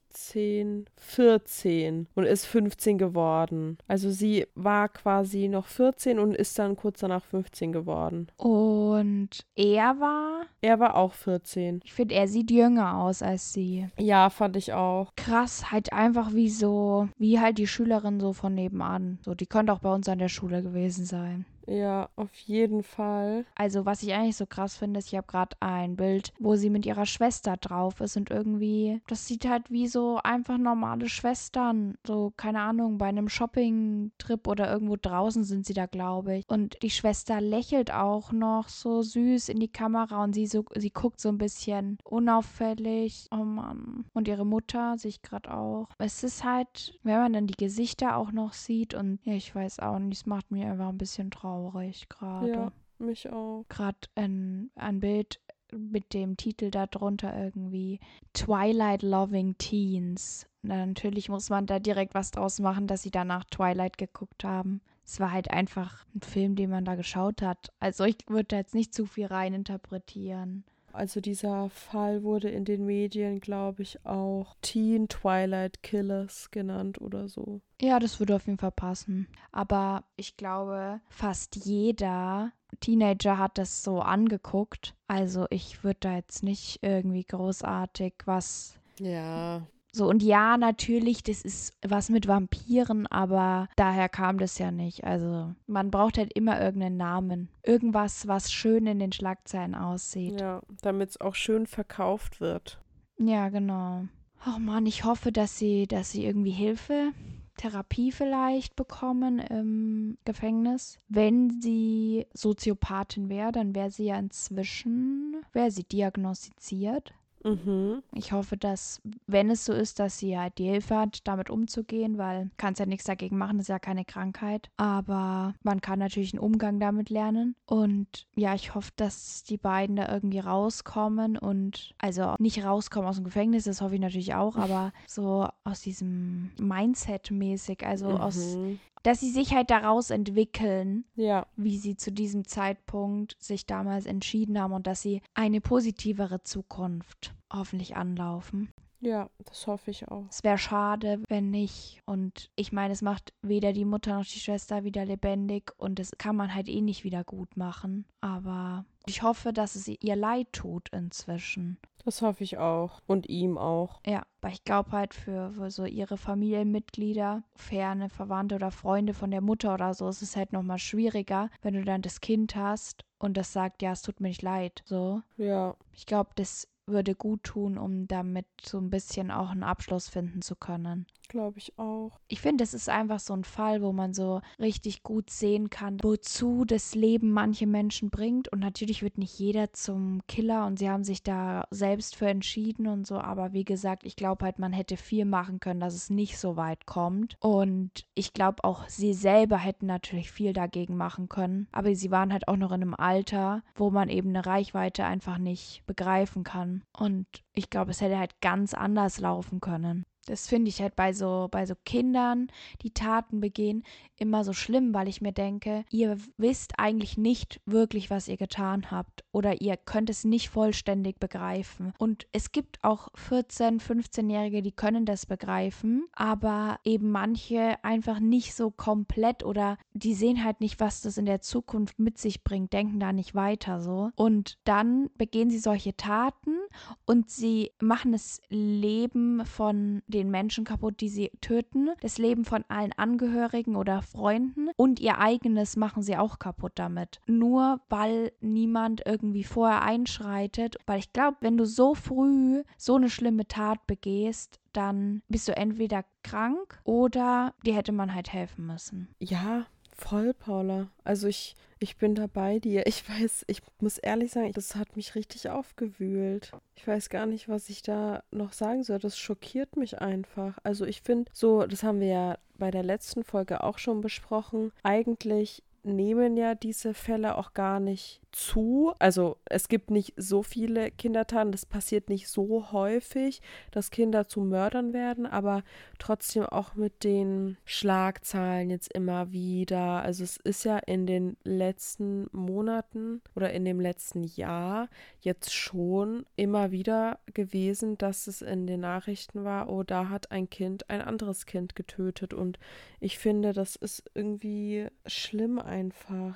14 und ist 15 geworden. Also sie war quasi noch 14 und ist dann kurz danach 15 geworden. Und er war? Er war auch 14. Ich finde, er sieht jünger aus als sie. Ja, fand ich auch. Krass, halt einfach wie so, wie halt die Schülerin so von nebenan. So, die könnte auch bei uns an der Schule gewesen sein. Ja, auf jeden Fall. Also, was ich eigentlich so krass finde, ist, ich habe gerade ein Bild, wo sie mit ihrer Schwester drauf ist und irgendwie, das sieht halt wie so einfach normale Schwestern. So, keine Ahnung, bei einem Shopping-Trip oder irgendwo draußen sind sie da, glaube ich. Und die Schwester lächelt auch noch so süß in die Kamera und sie so, sie guckt so ein bisschen unauffällig. Oh Mann. Und ihre Mutter sehe ich gerade auch. Es ist halt, wenn man dann die Gesichter auch noch sieht und ja, ich weiß auch nicht, es macht mir einfach ein bisschen traurig traurig gerade. Ja, mich auch. Gerade ein, ein Bild mit dem Titel darunter irgendwie Twilight Loving Teens. Na, natürlich muss man da direkt was draus machen, dass sie danach Twilight geguckt haben. Es war halt einfach ein Film, den man da geschaut hat. Also ich würde da jetzt nicht zu viel rein interpretieren. Also dieser Fall wurde in den Medien, glaube ich, auch Teen Twilight Killers genannt oder so. Ja, das würde auf jeden Fall passen. Aber ich glaube, fast jeder Teenager hat das so angeguckt. Also ich würde da jetzt nicht irgendwie großartig was ja. So, und ja, natürlich, das ist was mit Vampiren, aber daher kam das ja nicht. Also, man braucht halt immer irgendeinen Namen. Irgendwas, was schön in den Schlagzeilen aussieht. Ja, damit es auch schön verkauft wird. Ja, genau. Oh Mann, ich hoffe, dass sie, dass sie irgendwie Hilfe, Therapie vielleicht bekommen im Gefängnis. Wenn sie Soziopathin wäre, dann wäre sie ja inzwischen, wäre sie diagnostiziert. Mhm. Ich hoffe, dass, wenn es so ist, dass sie halt die Hilfe hat, damit umzugehen, weil kannst ja nichts dagegen machen, ist ja keine Krankheit. Aber man kann natürlich einen Umgang damit lernen. Und ja, ich hoffe, dass die beiden da irgendwie rauskommen und also nicht rauskommen aus dem Gefängnis, das hoffe ich natürlich auch, aber so aus diesem Mindset mäßig, also mhm. aus dass sie sich halt daraus entwickeln, ja. wie sie zu diesem Zeitpunkt sich damals entschieden haben und dass sie eine positivere Zukunft hoffentlich anlaufen. Ja, das hoffe ich auch. Es wäre schade, wenn nicht. Und ich meine, es macht weder die Mutter noch die Schwester wieder lebendig und das kann man halt eh nicht wieder gut machen. Aber ich hoffe, dass es ihr leid tut inzwischen. Das hoffe ich auch. Und ihm auch. Ja, weil ich glaube halt für, für, so ihre Familienmitglieder, ferne Verwandte oder Freunde von der Mutter oder so, ist es halt nochmal schwieriger, wenn du dann das Kind hast und das sagt, ja, es tut mir nicht leid. So. Ja. Ich glaube, das würde gut tun, um damit so ein bisschen auch einen Abschluss finden zu können. Glaube ich auch. Ich finde, es ist einfach so ein Fall, wo man so richtig gut sehen kann, wozu das Leben manche Menschen bringt. Und natürlich wird nicht jeder zum Killer und sie haben sich da selbst für entschieden und so. Aber wie gesagt, ich glaube halt, man hätte viel machen können, dass es nicht so weit kommt. Und ich glaube auch, sie selber hätten natürlich viel dagegen machen können. Aber sie waren halt auch noch in einem Alter, wo man eben eine Reichweite einfach nicht begreifen kann. Und ich glaube, es hätte halt ganz anders laufen können. Das finde ich halt bei so, bei so Kindern, die Taten begehen, immer so schlimm, weil ich mir denke, ihr wisst eigentlich nicht wirklich, was ihr getan habt oder ihr könnt es nicht vollständig begreifen. Und es gibt auch 14-, 15-Jährige, die können das begreifen, aber eben manche einfach nicht so komplett oder die sehen halt nicht, was das in der Zukunft mit sich bringt, denken da nicht weiter so. Und dann begehen sie solche Taten und sie machen das Leben von den den Menschen kaputt, die sie töten, das Leben von allen Angehörigen oder Freunden und ihr eigenes machen sie auch kaputt damit. Nur weil niemand irgendwie vorher einschreitet, weil ich glaube, wenn du so früh so eine schlimme Tat begehst, dann bist du entweder krank oder dir hätte man halt helfen müssen. Ja, Voll, Paula. Also ich, ich bin da bei dir. Ich weiß, ich muss ehrlich sagen, das hat mich richtig aufgewühlt. Ich weiß gar nicht, was ich da noch sagen soll. Das schockiert mich einfach. Also ich finde, so, das haben wir ja bei der letzten Folge auch schon besprochen. Eigentlich nehmen ja diese Fälle auch gar nicht zu. Also es gibt nicht so viele Kindertaten, das passiert nicht so häufig, dass Kinder zu Mördern werden, aber trotzdem auch mit den Schlagzahlen jetzt immer wieder. Also es ist ja in den letzten Monaten oder in dem letzten Jahr jetzt schon immer wieder gewesen, dass es in den Nachrichten war, oh, da hat ein Kind ein anderes Kind getötet und ich finde, das ist irgendwie schlimm einfach.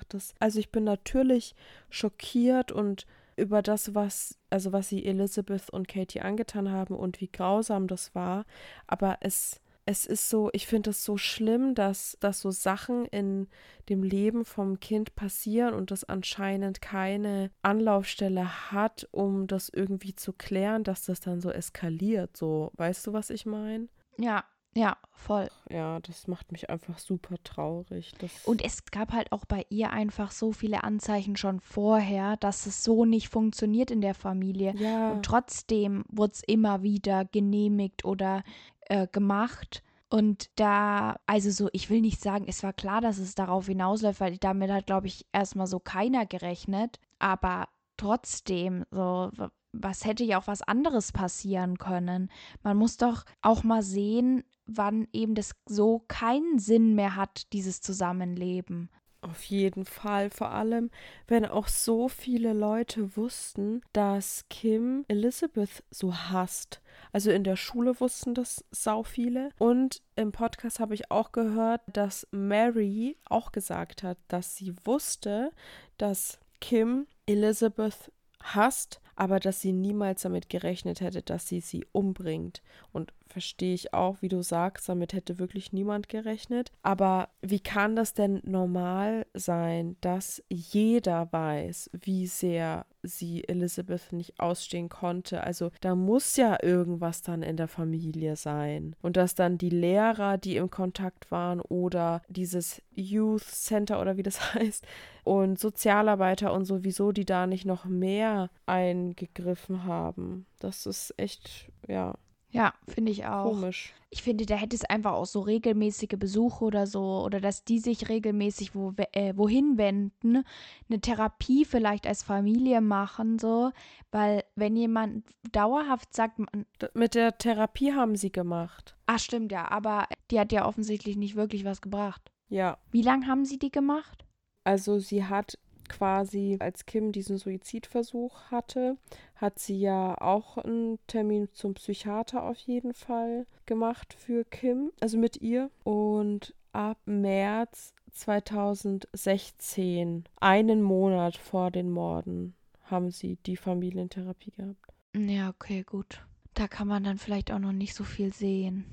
Das, also ich bin natürlich schockiert und über das, was, also was sie Elizabeth und Katie angetan haben und wie grausam das war. Aber es, es ist so, ich finde es so schlimm, dass, dass so Sachen in dem Leben vom Kind passieren und das anscheinend keine Anlaufstelle hat, um das irgendwie zu klären, dass das dann so eskaliert. So, weißt du, was ich meine? Ja, ja, voll. Ja, das macht mich einfach super traurig. Und es gab halt auch bei ihr einfach so viele Anzeichen schon vorher, dass es so nicht funktioniert in der Familie. Ja. Und trotzdem wurde es immer wieder genehmigt oder äh, gemacht. Und da, also so, ich will nicht sagen, es war klar, dass es darauf hinausläuft, weil damit hat, glaube ich, erstmal so keiner gerechnet. Aber trotzdem, so, was hätte ja auch was anderes passieren können. Man muss doch auch mal sehen, wann eben das so keinen Sinn mehr hat, dieses Zusammenleben. Auf jeden Fall, vor allem, wenn auch so viele Leute wussten, dass Kim Elizabeth so hasst. Also in der Schule wussten das sau viele. Und im Podcast habe ich auch gehört, dass Mary auch gesagt hat, dass sie wusste, dass Kim Elizabeth hasst, aber dass sie niemals damit gerechnet hätte, dass sie sie umbringt. Und verstehe ich auch, wie du sagst, damit hätte wirklich niemand gerechnet. Aber wie kann das denn normal sein, dass jeder weiß, wie sehr sie Elizabeth nicht ausstehen konnte? Also da muss ja irgendwas dann in der Familie sein. Und dass dann die Lehrer, die im Kontakt waren oder dieses Youth Center oder wie das [laughs] heißt, und Sozialarbeiter und sowieso, die da nicht noch mehr eingegriffen haben. Das ist echt, ja, ja, finde ich auch. Komisch. Ich finde, da hätte es einfach auch so regelmäßige Besuche oder so, oder dass die sich regelmäßig wo, äh, wohin wenden, eine Therapie vielleicht als Familie machen, so, weil wenn jemand dauerhaft sagt, man, mit der Therapie haben sie gemacht. Ach, stimmt ja, aber die hat ja offensichtlich nicht wirklich was gebracht. Ja. Wie lange haben sie die gemacht? Also sie hat quasi, als Kim diesen Suizidversuch hatte, hat sie ja auch einen Termin zum Psychiater auf jeden Fall gemacht für Kim, also mit ihr. Und ab März 2016, einen Monat vor den Morden, haben sie die Familientherapie gehabt. Ja, okay, gut. Da kann man dann vielleicht auch noch nicht so viel sehen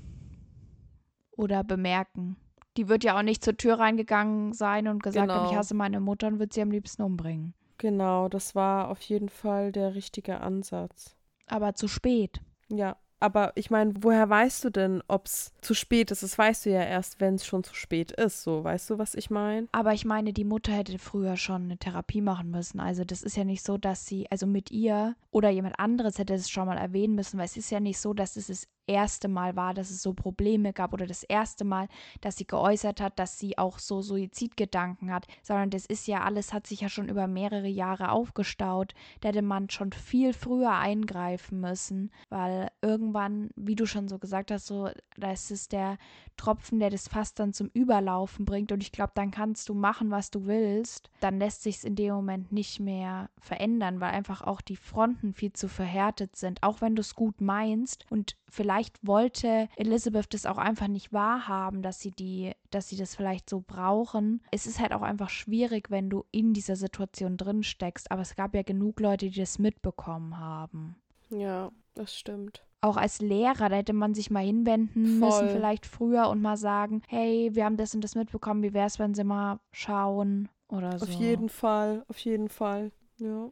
oder bemerken die wird ja auch nicht zur Tür reingegangen sein und gesagt genau. haben, ich hasse meine Mutter und wird sie am liebsten umbringen. Genau, das war auf jeden Fall der richtige Ansatz. Aber zu spät. Ja, aber ich meine, woher weißt du denn, ob es zu spät ist? Das weißt du ja erst, wenn es schon zu spät ist. So, weißt du, was ich meine? Aber ich meine, die Mutter hätte früher schon eine Therapie machen müssen. Also das ist ja nicht so, dass sie, also mit ihr oder jemand anderes hätte es schon mal erwähnen müssen, weil es ist ja nicht so, dass es das erste Mal war, dass es so Probleme gab oder das erste Mal, dass sie geäußert hat, dass sie auch so Suizidgedanken hat, sondern das ist ja alles, hat sich ja schon über mehrere Jahre aufgestaut. Da hätte man schon viel früher eingreifen müssen, weil irgendwann, wie du schon so gesagt hast, so, da ist es der Tropfen, der das Fass dann zum Überlaufen bringt und ich glaube, dann kannst du machen, was du willst. Dann lässt sich es in dem Moment nicht mehr verändern, weil einfach auch die Fronten viel zu verhärtet sind, auch wenn du es gut meinst und vielleicht wollte Elizabeth das auch einfach nicht wahrhaben, dass sie die, dass sie das vielleicht so brauchen. Es ist halt auch einfach schwierig, wenn du in dieser Situation drin steckst. Aber es gab ja genug Leute, die das mitbekommen haben. Ja, das stimmt. Auch als Lehrer, da hätte man sich mal hinwenden Voll. müssen, vielleicht früher und mal sagen, hey, wir haben das und das mitbekommen, wie wäre es, wenn sie mal schauen oder so. Auf jeden Fall, auf jeden Fall, ja.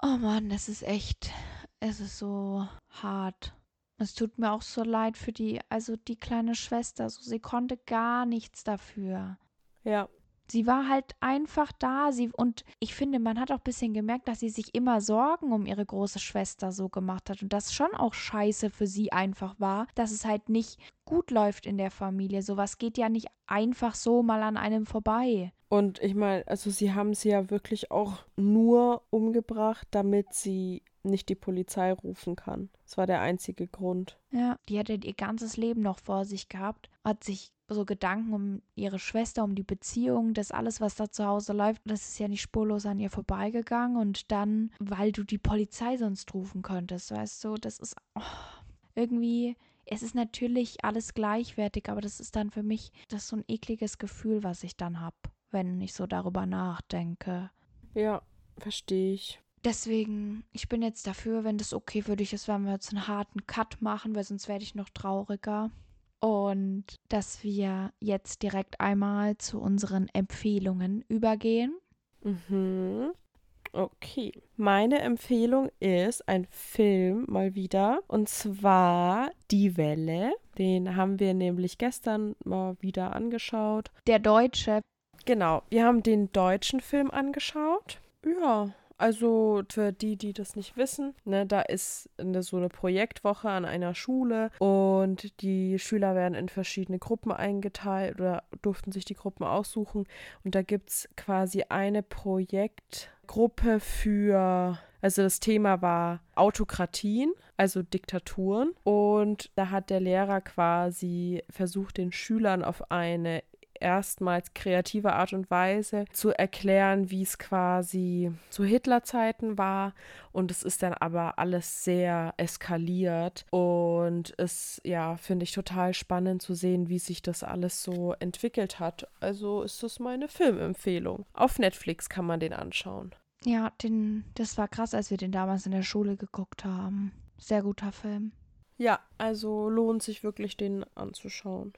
Oh Mann, das ist echt, es ist so hart. Es tut mir auch so leid für die, also die kleine Schwester. So, sie konnte gar nichts dafür. Ja. Sie war halt einfach da. Sie, und ich finde, man hat auch ein bisschen gemerkt, dass sie sich immer Sorgen um ihre große Schwester so gemacht hat. Und das schon auch scheiße für sie einfach war, dass es halt nicht gut läuft in der Familie. Sowas geht ja nicht einfach so mal an einem vorbei. Und ich meine, also sie haben sie ja wirklich auch nur umgebracht, damit sie nicht die Polizei rufen kann. Das war der einzige Grund. Ja, die hatte ihr ganzes Leben noch vor sich gehabt, hat sich so Gedanken um ihre Schwester, um die Beziehung, das alles, was da zu Hause läuft, das ist ja nicht spurlos an ihr vorbeigegangen und dann, weil du die Polizei sonst rufen könntest, weißt du, das ist oh, irgendwie, es ist natürlich alles gleichwertig, aber das ist dann für mich, das so ein ekliges Gefühl, was ich dann habe, wenn ich so darüber nachdenke. Ja, verstehe ich. Deswegen, ich bin jetzt dafür, wenn das okay für dich ist, wenn wir jetzt einen harten Cut machen, weil sonst werde ich noch trauriger. Und dass wir jetzt direkt einmal zu unseren Empfehlungen übergehen. Mhm. Okay. Meine Empfehlung ist ein Film mal wieder. Und zwar Die Welle. Den haben wir nämlich gestern mal wieder angeschaut. Der deutsche. Genau. Wir haben den deutschen Film angeschaut. Ja, also für die, die das nicht wissen, ne, da ist eine, so eine Projektwoche an einer Schule und die Schüler werden in verschiedene Gruppen eingeteilt oder durften sich die Gruppen aussuchen. Und da gibt es quasi eine Projektgruppe für Also das Thema war Autokratien, also Diktaturen. Und da hat der Lehrer quasi versucht, den Schülern auf eine erstmals kreative Art und Weise zu erklären, wie es quasi zu Hitlerzeiten war. Und es ist dann aber alles sehr eskaliert. Und es, ja, finde ich total spannend zu sehen, wie sich das alles so entwickelt hat. Also ist das meine Filmempfehlung. Auf Netflix kann man den anschauen. Ja, den, das war krass, als wir den damals in der Schule geguckt haben. Sehr guter Film. Ja, also lohnt sich wirklich, den anzuschauen.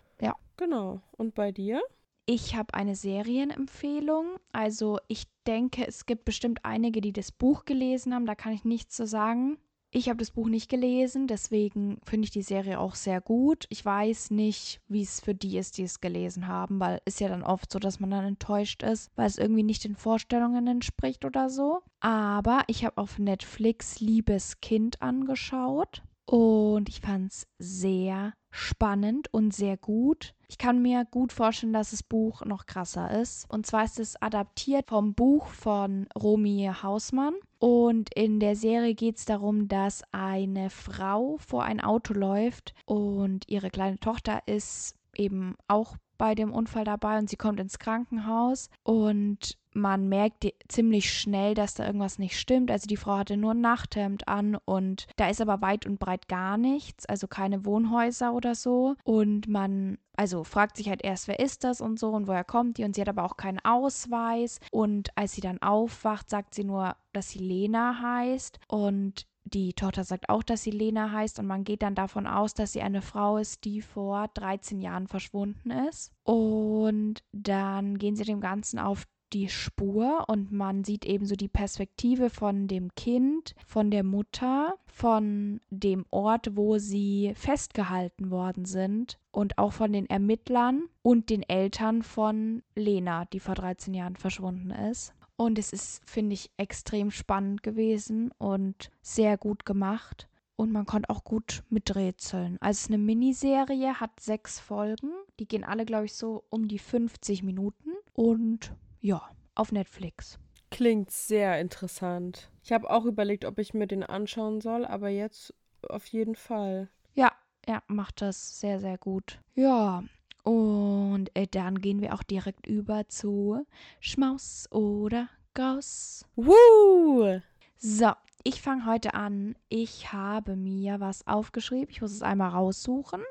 Genau. Und bei dir? Ich habe eine Serienempfehlung. Also ich denke, es gibt bestimmt einige, die das Buch gelesen haben. Da kann ich nichts zu sagen. Ich habe das Buch nicht gelesen, deswegen finde ich die Serie auch sehr gut. Ich weiß nicht, wie es für die ist, die es gelesen haben, weil es ja dann oft so, dass man dann enttäuscht ist, weil es irgendwie nicht den Vorstellungen entspricht oder so. Aber ich habe auf Netflix Liebes Kind angeschaut und ich fand es sehr spannend und sehr gut. Ich kann mir gut vorstellen, dass das Buch noch krasser ist. Und zwar ist es adaptiert vom Buch von Romy Hausmann. Und in der Serie geht es darum, dass eine Frau vor ein Auto läuft und ihre kleine Tochter ist eben auch bei dem Unfall dabei und sie kommt ins Krankenhaus und man merkt ziemlich schnell, dass da irgendwas nicht stimmt. Also die Frau hatte nur ein Nachthemd an und da ist aber weit und breit gar nichts, also keine Wohnhäuser oder so. Und man also fragt sich halt erst, wer ist das und so und woher kommt die und sie hat aber auch keinen Ausweis und als sie dann aufwacht, sagt sie nur, dass sie Lena heißt und die Tochter sagt auch, dass sie Lena heißt und man geht dann davon aus, dass sie eine Frau ist, die vor 13 Jahren verschwunden ist. Und dann gehen sie dem Ganzen auf die Spur und man sieht eben so die Perspektive von dem Kind, von der Mutter, von dem Ort, wo sie festgehalten worden sind und auch von den Ermittlern und den Eltern von Lena, die vor 13 Jahren verschwunden ist. Und es ist, finde ich, extrem spannend gewesen und sehr gut gemacht. Und man konnte auch gut miträtseln. Also es ist eine Miniserie, hat sechs Folgen. Die gehen alle, glaube ich, so um die 50 Minuten. Und ja, auf Netflix. Klingt sehr interessant. Ich habe auch überlegt, ob ich mir den anschauen soll, aber jetzt auf jeden Fall. Ja, er macht das sehr, sehr gut. Ja, und äh, dann gehen wir auch direkt über zu Schmaus oder Graus. Woo! So, ich fange heute an. Ich habe mir was aufgeschrieben. Ich muss es einmal raussuchen.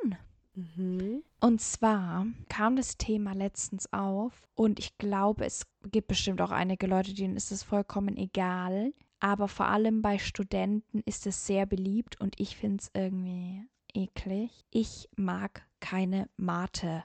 Mhm. Und zwar kam das Thema letztens auf und ich glaube, es gibt bestimmt auch einige Leute, denen ist es vollkommen egal. Aber vor allem bei Studenten ist es sehr beliebt und ich finde es irgendwie eklig. Ich mag keine Mate.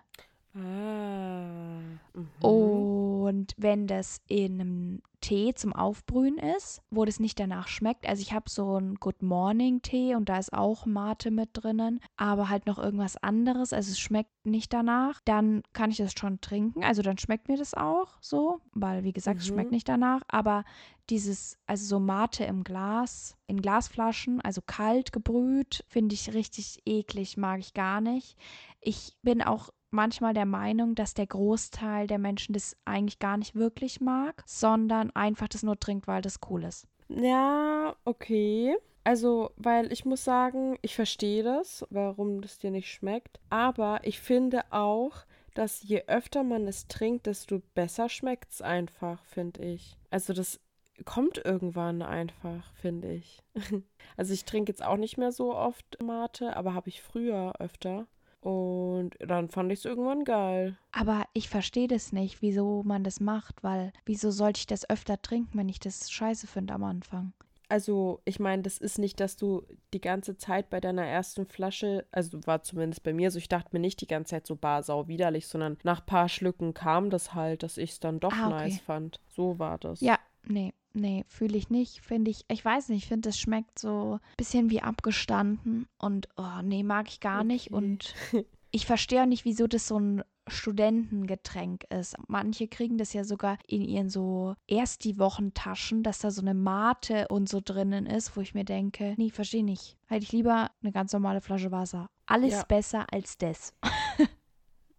Ah. Mhm. Und wenn das in einem Tee zum Aufbrühen ist, wo das nicht danach schmeckt. Also ich habe so einen Good Morning Tee und da ist auch Mate mit drinnen, aber halt noch irgendwas anderes. Also es schmeckt nicht danach. Dann kann ich das schon trinken. Also dann schmeckt mir das auch so, weil wie gesagt, mhm. es schmeckt nicht danach. Aber dieses, also so Mate im Glas, in Glasflaschen, also kalt gebrüht, finde ich richtig eklig, mag ich gar nicht. Ich bin auch manchmal der Meinung, dass der Großteil der Menschen das eigentlich gar nicht wirklich mag, sondern einfach das nur trinkt, weil das cool ist. Ja, okay. Also, weil ich muss sagen, ich verstehe das, warum das dir nicht schmeckt. Aber ich finde auch, dass je öfter man es trinkt, desto besser schmeckt es einfach, finde ich. Also das kommt irgendwann einfach, finde ich. [laughs] also ich trinke jetzt auch nicht mehr so oft Mate, aber habe ich früher öfter. Und dann fand ich es irgendwann geil. Aber ich verstehe das nicht, wieso man das macht, weil wieso sollte ich das öfter trinken, wenn ich das scheiße finde am Anfang? Also, ich meine, das ist nicht, dass du die ganze Zeit bei deiner ersten Flasche, also war zumindest bei mir so, ich dachte mir nicht die ganze Zeit so bar sau widerlich, sondern nach ein paar Schlücken kam das halt, dass ich es dann doch ah, okay. nice fand. So war das. Ja, nee, nee, fühle ich nicht. Finde ich, ich weiß nicht, ich finde, es schmeckt so ein bisschen wie abgestanden und oh, nee, mag ich gar okay. nicht. Und [laughs] ich verstehe auch nicht, wieso das so ein Studentengetränk ist. Manche kriegen das ja sogar in ihren so erst die Wochentaschen, dass da so eine Mate und so drinnen ist, wo ich mir denke, nee, verstehe nicht. Hätte ich lieber eine ganz normale Flasche Wasser. Alles ja. besser als das.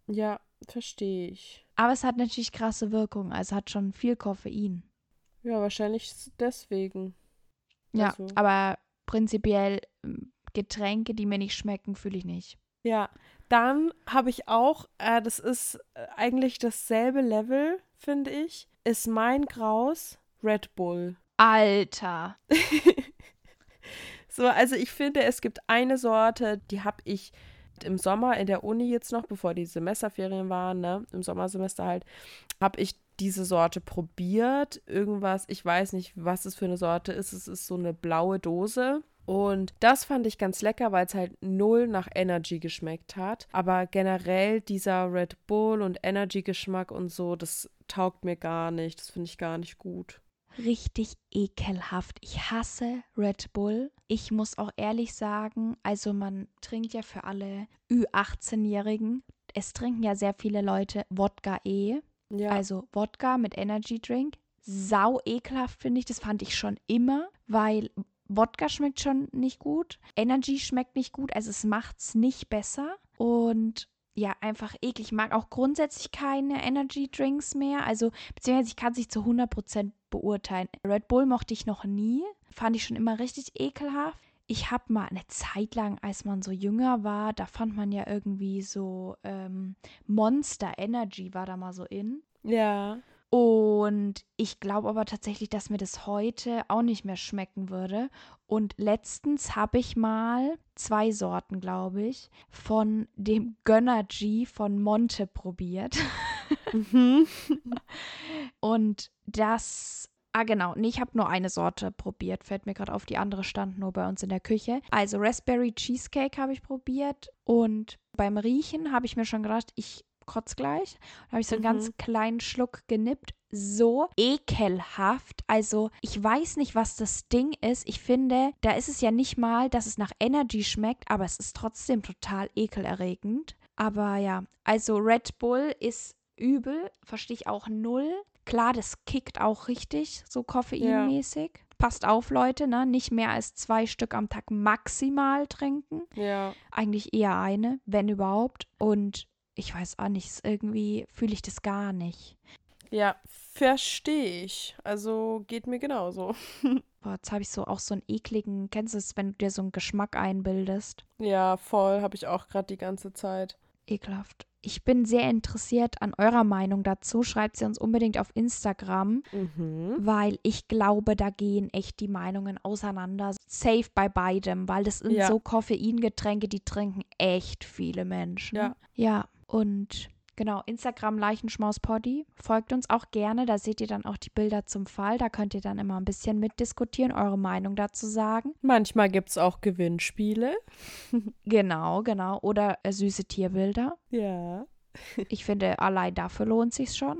ja, verstehe ich. Aber es hat natürlich krasse Wirkung, also hat schon viel Koffein. Ja, wahrscheinlich deswegen. Ja, Also- aber prinzipiell ähm, Getränke, die mir nicht schmecken, fühle ich nicht. Ja, dann habe ich auch, äh, das ist äh, eigentlich dasselbe Level, finde ich, ist mein Graus Red Bull. Alter. [laughs] So, also ich finde, es gibt eine Sorte, die habe ich im Sommer in der Uni jetzt noch, bevor die Semesterferien waren, ne, im Sommersemester halt, habe ich diese Sorte probiert. Irgendwas, ich weiß nicht, was es für eine Sorte ist. Es ist so eine blaue Dose. Und das fand ich ganz lecker, weil es halt null nach Energy geschmeckt hat. Aber generell dieser Red Bull und Energy-Geschmack und so, das taugt mir gar nicht. Das finde ich gar nicht gut. Richtig ekelhaft. Ich hasse Red Bull. Ich muss auch ehrlich sagen, also man trinkt ja für alle Ü18-Jährigen, es trinken ja sehr viele Leute Wodka E. Ja, Also Wodka mit Energy Drink. Sau ekelhaft finde ich. Das fand ich schon immer, weil Wodka schmeckt schon nicht gut. Energy schmeckt nicht gut. Also es macht es nicht besser. Und ja, einfach eklig. Ich mag auch grundsätzlich keine Energy Drinks mehr. Also, beziehungsweise ich kann es nicht zu 100% beurteilen. Red Bull mochte ich noch nie. Fand ich schon immer richtig ekelhaft. Ich habe mal eine Zeit lang, als man so jünger war, da fand man ja irgendwie so ähm, Monster Energy war da mal so in. ja. Und ich glaube aber tatsächlich, dass mir das heute auch nicht mehr schmecken würde. Und letztens habe ich mal zwei Sorten, glaube ich, von dem Gönnergy von Monte probiert. Mhm. [laughs] Und das. Ah, genau. Nee, ich habe nur eine Sorte probiert. Fällt mir gerade auf. Die andere stand nur bei uns in der Küche. Also Raspberry Cheesecake habe ich probiert. Und beim Riechen habe ich mir schon gedacht, ich kotz gleich. Da habe ich so einen Mhm. ganz kleinen Schluck genippt. So ekelhaft. Also, ich weiß nicht, was das Ding ist. Ich finde, da ist es ja nicht mal, dass es nach Energy schmeckt, aber es ist trotzdem total ekelerregend. Aber ja, also Red Bull ist übel, verstehe ich auch null. Klar, das kickt auch richtig, so koffeinmäßig. Passt auf, Leute, ne? Nicht mehr als zwei Stück am Tag maximal trinken. Ja. Eigentlich eher eine, wenn überhaupt. Und ich weiß auch nicht, irgendwie fühle ich das gar nicht. Ja, verstehe ich. Also geht mir genauso. [laughs] Boah, jetzt habe ich so auch so einen ekligen, kennst du es, wenn du dir so einen Geschmack einbildest? Ja, voll, habe ich auch gerade die ganze Zeit. Ekelhaft. Ich bin sehr interessiert an eurer Meinung dazu. Schreibt sie uns unbedingt auf Instagram, Mhm. weil ich glaube, da gehen echt die Meinungen auseinander. Safe bei beidem, weil das sind Ja. so Koffeingetränke, die trinken echt viele Menschen. Ja. Ja, und genau, Instagram Leichenschmauspoddy. Folgt uns auch gerne, da seht ihr dann auch die Bilder zum Fall. Da könnt ihr dann immer ein bisschen mitdiskutieren, eure Meinung dazu sagen. Manchmal gibt es auch Gewinnspiele. [laughs] Genau, genau. Oder äh, süße Tierbilder. Ja, [laughs] Ich finde, allein dafür lohnt sich schon.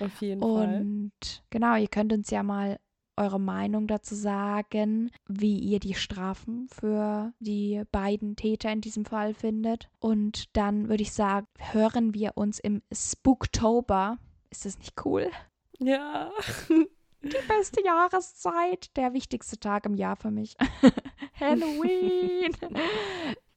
auf jeden Fall. Und genau, ihr könnt uns ja mal eure Meinung dazu sagen, wie ihr die Strafen für die beiden Täter in diesem Fall findet. Und dann würde ich sagen, hören wir uns im Spooktober. Ist das nicht cool? Ja. [laughs] Die beste Jahreszeit, der wichtigste Tag im Jahr für mich. [laughs] Halloween. [laughs]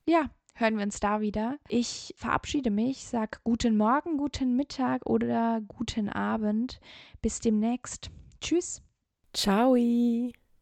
ja, hören wir uns da wieder. Ich verabschiede mich, sag guten Morgen, guten Mittag oder guten Abend. Bis demnächst. Tschüss. Ciao.